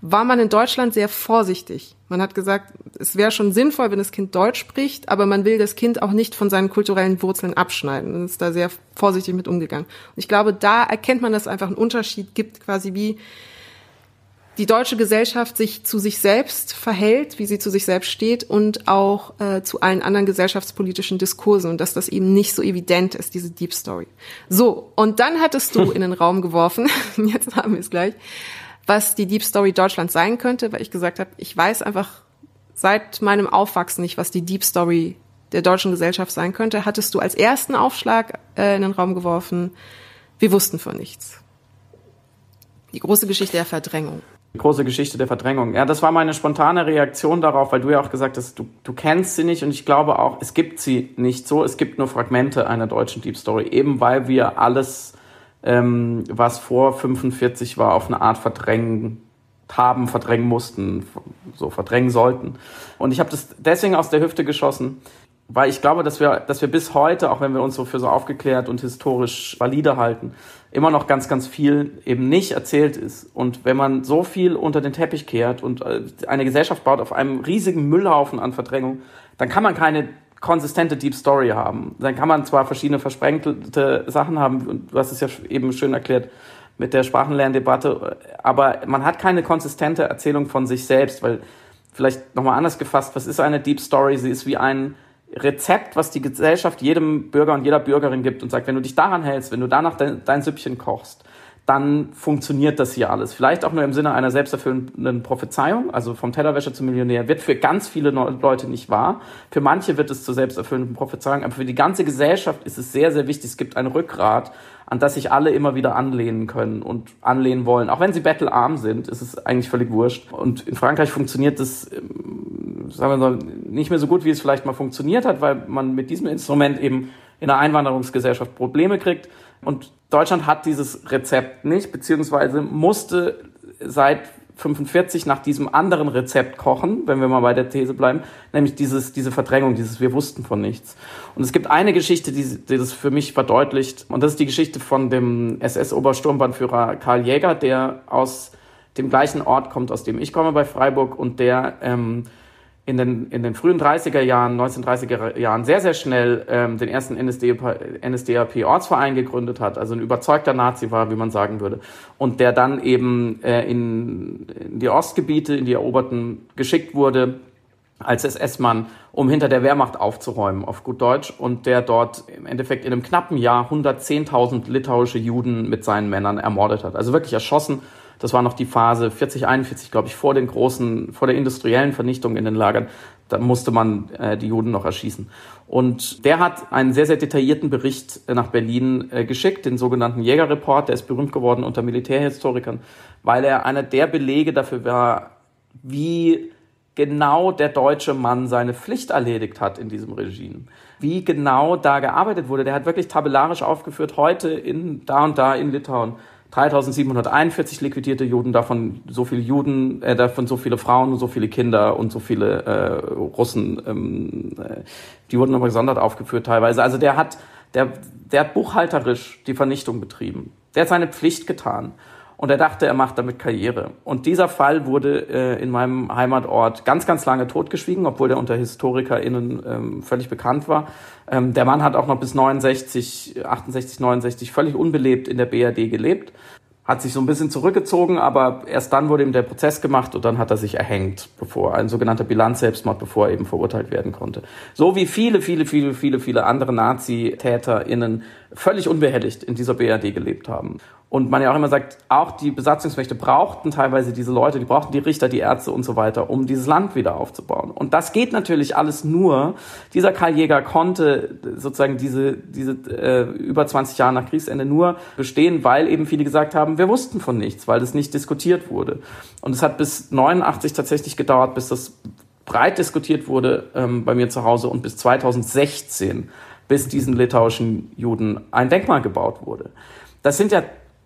War man in Deutschland sehr vorsichtig. Man hat gesagt, es wäre schon sinnvoll, wenn das Kind Deutsch spricht, aber man will das Kind auch nicht von seinen kulturellen Wurzeln abschneiden. Man ist da sehr vorsichtig mit umgegangen. Und ich glaube, da erkennt man, dass es einfach einen Unterschied gibt, quasi wie die deutsche Gesellschaft sich zu sich selbst verhält, wie sie zu sich selbst steht und auch äh, zu allen anderen gesellschaftspolitischen Diskursen und dass das eben nicht so evident ist, diese Deep Story. So, und dann hattest du (laughs) in den Raum geworfen, (laughs) jetzt haben wir es gleich, was die Deep Story Deutschland sein könnte, weil ich gesagt habe, ich weiß einfach seit meinem Aufwachsen nicht, was die Deep Story der deutschen Gesellschaft sein könnte, hattest du als ersten Aufschlag äh, in den Raum geworfen, wir wussten von nichts. Die große Geschichte der Verdrängung
große Geschichte der Verdrängung. Ja, das war meine spontane Reaktion darauf, weil du ja auch gesagt hast, du, du kennst sie nicht und ich glaube auch, es gibt sie nicht so. Es gibt nur Fragmente einer deutschen Deep Story, eben weil wir alles, ähm, was vor 45 war, auf eine Art verdrängen haben, verdrängen mussten, so verdrängen sollten. Und ich habe das deswegen aus der Hüfte geschossen, weil ich glaube, dass wir, dass wir bis heute, auch wenn wir uns so für so aufgeklärt und historisch valide halten, immer noch ganz, ganz viel eben nicht erzählt ist. Und wenn man so viel unter den Teppich kehrt und äh, eine Gesellschaft baut auf einem riesigen Müllhaufen an Verdrängung, dann kann man keine konsistente Deep Story haben. Dann kann man zwar verschiedene versprengte Sachen haben, und du hast es ja eben schön erklärt mit der Sprachenlerndebatte, aber man hat keine konsistente Erzählung von sich selbst, weil vielleicht nochmal anders gefasst, was ist eine Deep Story? Sie ist wie ein Rezept, was die Gesellschaft jedem Bürger und jeder Bürgerin gibt und sagt, wenn du dich daran hältst, wenn du danach dein, dein Süppchen kochst, dann funktioniert das hier alles. Vielleicht auch nur im Sinne einer selbsterfüllenden Prophezeiung, also vom Tellerwäscher zum Millionär, wird für ganz viele Leute nicht wahr. Für manche wird es zur selbsterfüllenden Prophezeiung, aber für die ganze Gesellschaft ist es sehr, sehr wichtig. Es gibt ein Rückgrat, an das sich alle immer wieder anlehnen können und anlehnen wollen. Auch wenn sie bettelarm sind, ist es eigentlich völlig wurscht. Und in Frankreich funktioniert das ähm, sagen wir so, nicht mehr so gut, wie es vielleicht mal funktioniert hat, weil man mit diesem Instrument eben in einer Einwanderungsgesellschaft Probleme kriegt. Und Deutschland hat dieses Rezept nicht, beziehungsweise musste seit 45 nach diesem anderen Rezept kochen, wenn wir mal bei der These bleiben, nämlich dieses, diese Verdrängung, dieses Wir wussten von nichts. Und es gibt eine Geschichte, die, die das für mich verdeutlicht, und das ist die Geschichte von dem SS-Obersturmbannführer Karl Jäger, der aus dem gleichen Ort kommt, aus dem ich komme bei Freiburg und der ähm, in den, in den frühen 30er Jahren, 1930er Jahren sehr, sehr schnell ähm, den ersten NSDAP-Ortsverein gegründet hat, also ein überzeugter Nazi war, wie man sagen würde, und der dann eben äh, in, in die Ostgebiete, in die Eroberten geschickt wurde als SS-Mann, um hinter der Wehrmacht aufzuräumen, auf gut Deutsch, und der dort im Endeffekt in einem knappen Jahr 110.000 litauische Juden mit seinen Männern ermordet hat. Also wirklich erschossen das war noch die Phase 40, 41, glaube ich, vor den großen, vor der industriellen Vernichtung in den Lagern. Da musste man äh, die Juden noch erschießen. Und der hat einen sehr, sehr detaillierten Bericht äh, nach Berlin äh, geschickt, den sogenannten Jägerreport. Der ist berühmt geworden unter Militärhistorikern, weil er einer der Belege dafür war, wie genau der deutsche Mann seine Pflicht erledigt hat in diesem Regime. Wie genau da gearbeitet wurde. Der hat wirklich tabellarisch aufgeführt, heute in da und da in Litauen 3741 liquidierte Juden, davon so viele Juden, äh, davon so viele Frauen, so viele Kinder und so viele äh, Russen. Ähm, äh, die wurden nochmal gesondert aufgeführt teilweise. Also der hat, der, der hat buchhalterisch die Vernichtung betrieben. Der hat seine Pflicht getan und er dachte, er macht damit Karriere. Und dieser Fall wurde äh, in meinem Heimatort ganz, ganz lange totgeschwiegen, obwohl der unter HistorikerInnen ähm, völlig bekannt war. Ähm, der Mann hat auch noch bis 69, 68, 69 völlig unbelebt in der BRD gelebt hat sich so ein bisschen zurückgezogen, aber erst dann wurde ihm der Prozess gemacht und dann hat er sich erhängt, bevor ein sogenannter Bilanzselbstmord, bevor er eben verurteilt werden konnte. So wie viele, viele, viele, viele, viele andere Nazi-TäterInnen völlig unbehelligt in dieser BRD gelebt haben. Und man ja auch immer sagt, auch die Besatzungsmächte brauchten teilweise diese Leute, die brauchten die Richter, die Ärzte und so weiter, um dieses Land wieder aufzubauen. Und das geht natürlich alles nur. Dieser Karl Jäger konnte sozusagen diese, diese äh, über 20 Jahre nach Kriegsende nur bestehen, weil eben viele gesagt haben, wir wussten von nichts, weil das nicht diskutiert wurde. Und es hat bis 89 tatsächlich gedauert, bis das breit diskutiert wurde ähm, bei mir zu Hause und bis 2016, bis diesen litauischen Juden ein Denkmal gebaut wurde. Das sind ja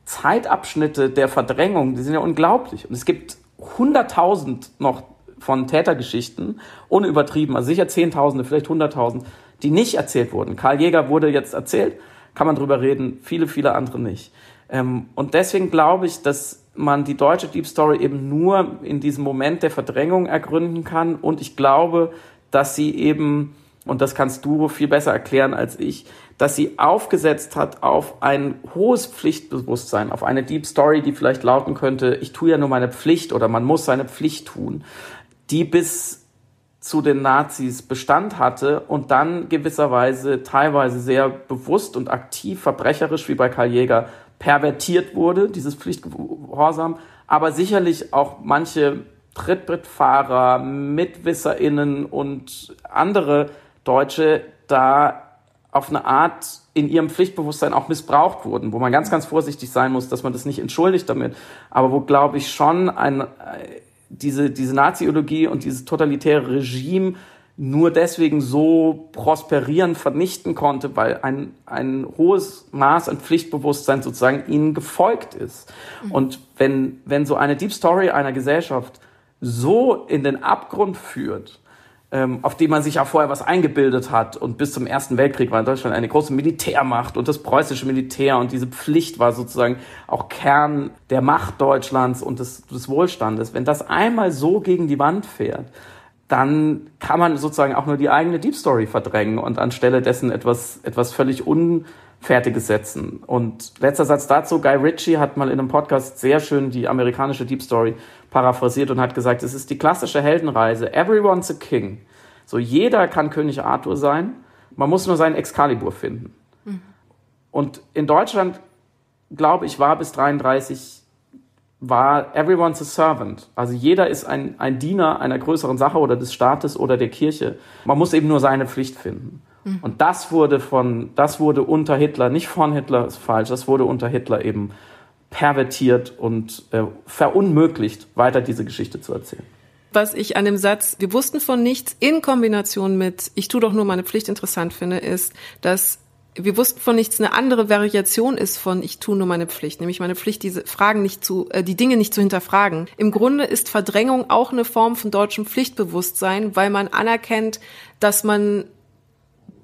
Zeitabschnitte der Verdrängung, die sind ja unglaublich. Und es gibt hunderttausend noch von Tätergeschichten, ohne übertrieben, also sicher Zehntausende, vielleicht hunderttausend, die nicht erzählt wurden. Karl Jäger wurde jetzt erzählt, kann man drüber reden, viele, viele andere nicht. Ähm, und deswegen glaube ich, dass man die deutsche Deep Story eben nur in diesem Moment der Verdrängung ergründen kann. Und ich glaube, dass sie eben, und das kannst du viel besser erklären als ich, dass sie aufgesetzt hat auf ein hohes Pflichtbewusstsein, auf eine Deep Story, die vielleicht lauten könnte, ich tue ja nur meine Pflicht oder man muss seine Pflicht tun, die bis zu den Nazis Bestand hatte und dann gewisserweise teilweise sehr bewusst und aktiv verbrecherisch wie bei Karl Jäger pervertiert wurde, dieses Pflichtgehorsam, aber sicherlich auch manche Trittbrettfahrer, MitwisserInnen und andere Deutsche da auf eine Art in ihrem Pflichtbewusstsein auch missbraucht wurden, wo man ganz, ganz vorsichtig sein muss, dass man das nicht entschuldigt damit, aber wo, glaube ich, schon ein, äh, diese, diese Nazi-Ideologie und dieses totalitäre Regime nur deswegen so prosperieren, vernichten konnte, weil ein, ein hohes Maß an Pflichtbewusstsein sozusagen ihnen gefolgt ist. Mhm. Und wenn, wenn so eine Deep Story einer Gesellschaft so in den Abgrund führt, ähm, auf die man sich ja vorher was eingebildet hat. Und bis zum Ersten Weltkrieg war Deutschland eine große Militärmacht und das preußische Militär und diese Pflicht war sozusagen auch Kern der Macht Deutschlands und des, des Wohlstandes. Wenn das einmal so gegen die Wand fährt, dann kann man sozusagen auch nur die eigene Deep Story verdrängen und anstelle dessen etwas, etwas völlig Unfertiges setzen. Und letzter Satz dazu, Guy Ritchie hat mal in einem Podcast sehr schön die amerikanische Deep Story paraphrasiert und hat gesagt, es ist die klassische Heldenreise. Everyone's a king. So jeder kann König Arthur sein. Man muss nur seinen Excalibur finden. Mhm. Und in Deutschland, glaube ich, war bis 33 war everyone's a servant. Also jeder ist ein, ein Diener einer größeren Sache oder des Staates oder der Kirche. Man muss eben nur seine Pflicht finden. Mhm. Und das wurde von, das wurde unter Hitler, nicht von Hitler ist falsch, das wurde unter Hitler eben pervertiert und äh, verunmöglicht, weiter diese Geschichte zu erzählen.
Was ich an dem Satz, wir wussten von nichts, in Kombination mit, ich tue doch nur meine Pflicht interessant finde, ist, dass wir wussten von nichts eine andere Variation ist von ich tue nur meine Pflicht, nämlich meine Pflicht, diese Fragen nicht zu, äh, die Dinge nicht zu hinterfragen. Im Grunde ist Verdrängung auch eine Form von deutschem Pflichtbewusstsein, weil man anerkennt, dass man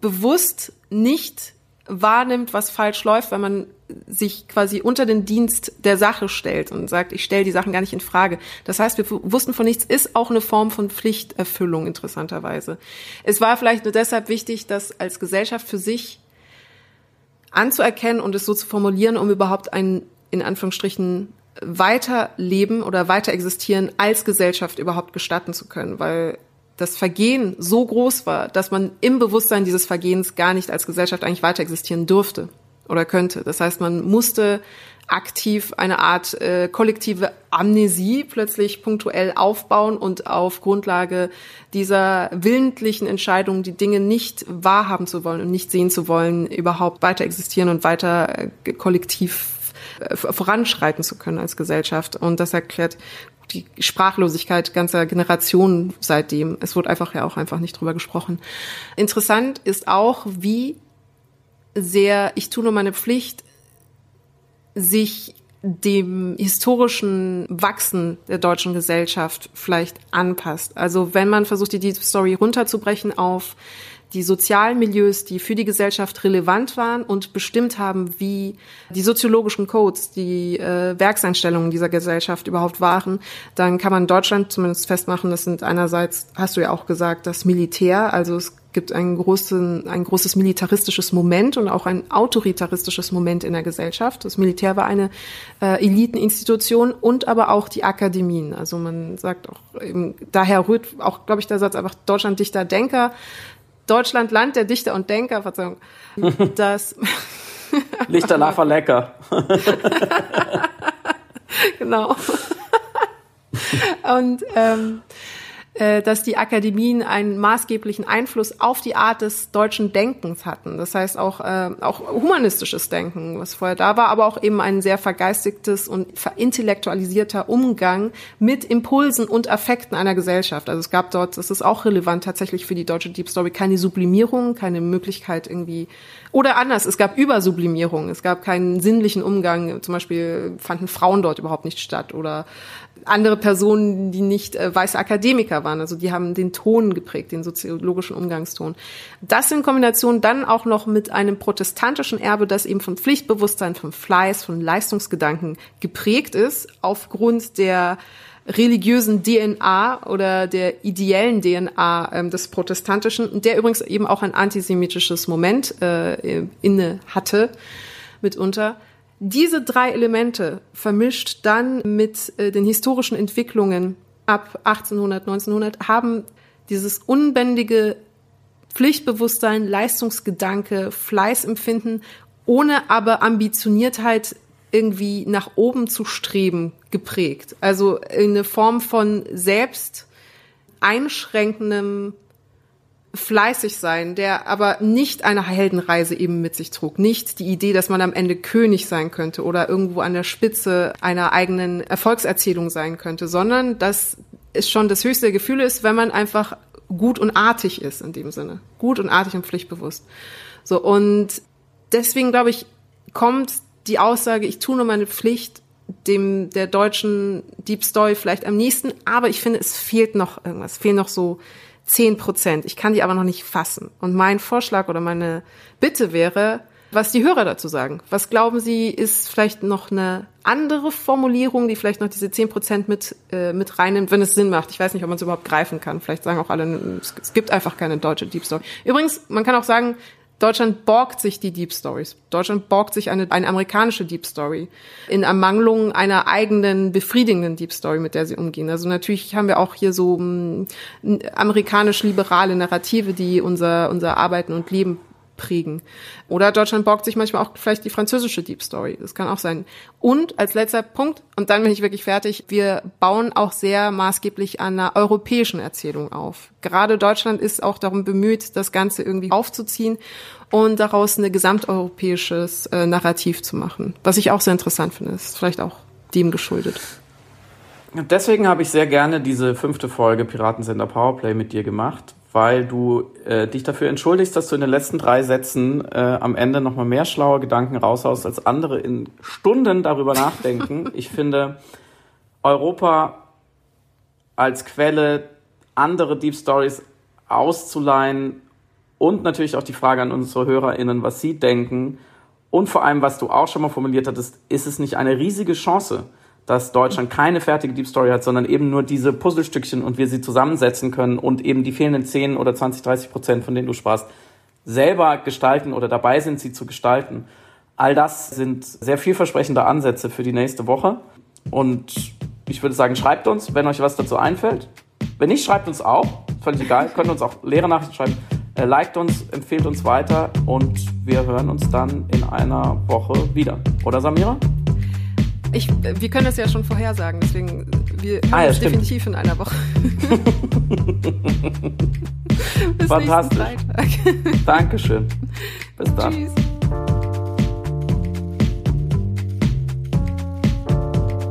bewusst nicht wahrnimmt, was falsch läuft, weil man sich quasi unter den Dienst der Sache stellt und sagt, ich stelle die Sachen gar nicht in Frage. Das heißt, wir wussten von nichts, ist auch eine Form von Pflichterfüllung interessanterweise. Es war vielleicht nur deshalb wichtig, das als Gesellschaft für sich anzuerkennen und es so zu formulieren, um überhaupt ein, in Anführungsstrichen, weiterleben oder weiter existieren als Gesellschaft überhaupt gestatten zu können, weil das Vergehen so groß war, dass man im Bewusstsein dieses Vergehens gar nicht als Gesellschaft eigentlich weiter existieren durfte oder könnte. Das heißt, man musste aktiv eine Art äh, kollektive Amnesie plötzlich punktuell aufbauen und auf Grundlage dieser willentlichen Entscheidung, die Dinge nicht wahrhaben zu wollen und nicht sehen zu wollen, überhaupt weiter existieren und weiter äh, kollektiv äh, voranschreiten zu können als Gesellschaft. Und das erklärt die Sprachlosigkeit ganzer Generationen seitdem. Es wurde einfach ja auch einfach nicht drüber gesprochen. Interessant ist auch, wie sehr ich tue nur meine Pflicht sich dem historischen Wachsen der deutschen Gesellschaft vielleicht anpasst. Also wenn man versucht, die Deep Story runterzubrechen auf die sozialen Milieus, die für die Gesellschaft relevant waren und bestimmt haben, wie die soziologischen Codes, die äh, Werkseinstellungen dieser Gesellschaft überhaupt waren, dann kann man Deutschland zumindest festmachen, das sind einerseits, hast du ja auch gesagt, das Militär, also es gibt ein, großen, ein großes militaristisches Moment und auch ein autoritaristisches Moment in der Gesellschaft. Das Militär war eine äh, Eliteninstitution und aber auch die Akademien. Also man sagt auch, eben, daher rührt auch, glaube ich, der Satz einfach Deutschland Dichter Denker. Deutschland, Land der Dichter und Denker, Verzeihung, (laughs) das
Licht danach war lecker. (laughs)
genau. und ähm, äh, dass die Akademien einen maßgeblichen Einfluss auf die Art des deutschen Denkens hatten. Das heißt auch, äh, auch humanistisches Denken, was vorher da war, aber auch eben ein sehr vergeistigtes und verintellektualisierter Umgang mit Impulsen und Affekten einer Gesellschaft. Also es gab dort, das ist auch relevant tatsächlich für die deutsche Deep Story, keine Sublimierung, keine Möglichkeit irgendwie oder anders, es gab Übersublimierung, es gab keinen sinnlichen Umgang, zum Beispiel fanden Frauen dort überhaupt nicht statt oder andere Personen, die nicht äh, weiße Akademiker waren. Also die haben den Ton geprägt, den soziologischen Umgangston. Das in Kombination dann auch noch mit einem protestantischen Erbe, das eben von Pflichtbewusstsein, von Fleiß, von Leistungsgedanken geprägt ist, aufgrund der religiösen DNA oder der ideellen DNA ähm, des Protestantischen, der übrigens eben auch ein antisemitisches Moment äh, inne hatte, mitunter. Diese drei Elemente vermischt dann mit äh, den historischen Entwicklungen ab 1800, 1900 haben dieses unbändige Pflichtbewusstsein, Leistungsgedanke, Fleißempfinden, ohne aber Ambitioniertheit irgendwie nach oben zu streben geprägt. Also eine Form von selbst einschränkendem fleißig sein, der aber nicht eine Heldenreise eben mit sich trug. Nicht die Idee, dass man am Ende König sein könnte oder irgendwo an der Spitze einer eigenen Erfolgserzählung sein könnte, sondern dass es schon das höchste Gefühl ist, wenn man einfach gut und artig ist in dem Sinne. Gut und artig und pflichtbewusst. So, und deswegen glaube ich, kommt die Aussage, ich tue nur meine Pflicht, dem der deutschen Deep Story vielleicht am nächsten, aber ich finde, es fehlt noch irgendwas, es fehlen noch so zehn Prozent. Ich kann die aber noch nicht fassen. Und mein Vorschlag oder meine Bitte wäre, was die Hörer dazu sagen. Was glauben Sie, ist vielleicht noch eine andere Formulierung, die vielleicht noch diese zehn Prozent mit, äh, mit reinnimmt, wenn es Sinn macht. Ich weiß nicht, ob man es überhaupt greifen kann. Vielleicht sagen auch alle, es gibt einfach keine deutsche Deep Story. Übrigens, man kann auch sagen, Deutschland borgt sich die Deep Stories. Deutschland borgt sich eine, eine amerikanische Deep Story in Ermangelung einer eigenen befriedigenden Deep Story, mit der sie umgehen. Also natürlich haben wir auch hier so hm, amerikanisch-liberale Narrative, die unser, unser Arbeiten und Leben prägen. Oder Deutschland borgt sich manchmal auch vielleicht die französische Deep Story. Das kann auch sein. Und als letzter Punkt, und dann bin ich wirklich fertig, wir bauen auch sehr maßgeblich an einer europäischen Erzählung auf. Gerade Deutschland ist auch darum bemüht, das Ganze irgendwie aufzuziehen und daraus ein gesamteuropäisches äh, Narrativ zu machen. Was ich auch sehr interessant finde. Ist vielleicht auch dem geschuldet.
Deswegen habe ich sehr gerne diese fünfte Folge Piratensender Powerplay mit dir gemacht, weil du äh, dich dafür entschuldigst, dass du in den letzten drei Sätzen äh, am Ende nochmal mehr schlaue Gedanken raushaust, als andere in Stunden darüber (laughs) nachdenken. ich finde, Europa als Quelle andere Deep Stories auszuleihen und natürlich auch die Frage an unsere HörerInnen, was sie denken und vor allem, was du auch schon mal formuliert hattest, ist es nicht eine riesige Chance, dass Deutschland keine fertige Deep Story hat, sondern eben nur diese Puzzlestückchen und wir sie zusammensetzen können und eben die fehlenden 10 oder 20, 30 Prozent, von denen du sprachst, selber gestalten oder dabei sind, sie zu gestalten. All das sind sehr vielversprechende Ansätze für die nächste Woche. Und ich würde sagen, schreibt uns, wenn euch was dazu einfällt. Wenn nicht, schreibt uns auch. Völlig egal. Könnt uns auch leere Nachrichten schreiben. Äh, liked uns, empfehlt uns weiter und wir hören uns dann in einer Woche wieder. Oder Samira?
Ich, wir können das ja schon vorhersagen, deswegen wir ah, ja, definitiv in einer Woche. (laughs)
Bis Fantastisch. Freitag. (laughs) Dankeschön. Bis dann. Tschüss.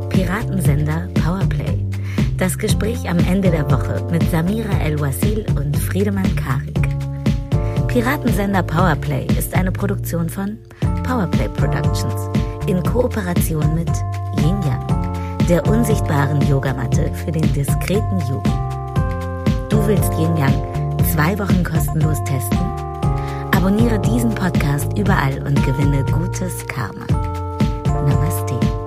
Piratensender Powerplay.
Das Gespräch am Ende der Woche mit Samira El-Wasil und Friedemann Karik. Piratensender Powerplay ist eine Produktion von Powerplay Productions in Kooperation mit Yin Yang, der unsichtbaren Yogamatte für den diskreten Yogi. Du willst Yin Yang zwei Wochen kostenlos testen? Abonniere diesen Podcast überall und gewinne gutes Karma. Namaste.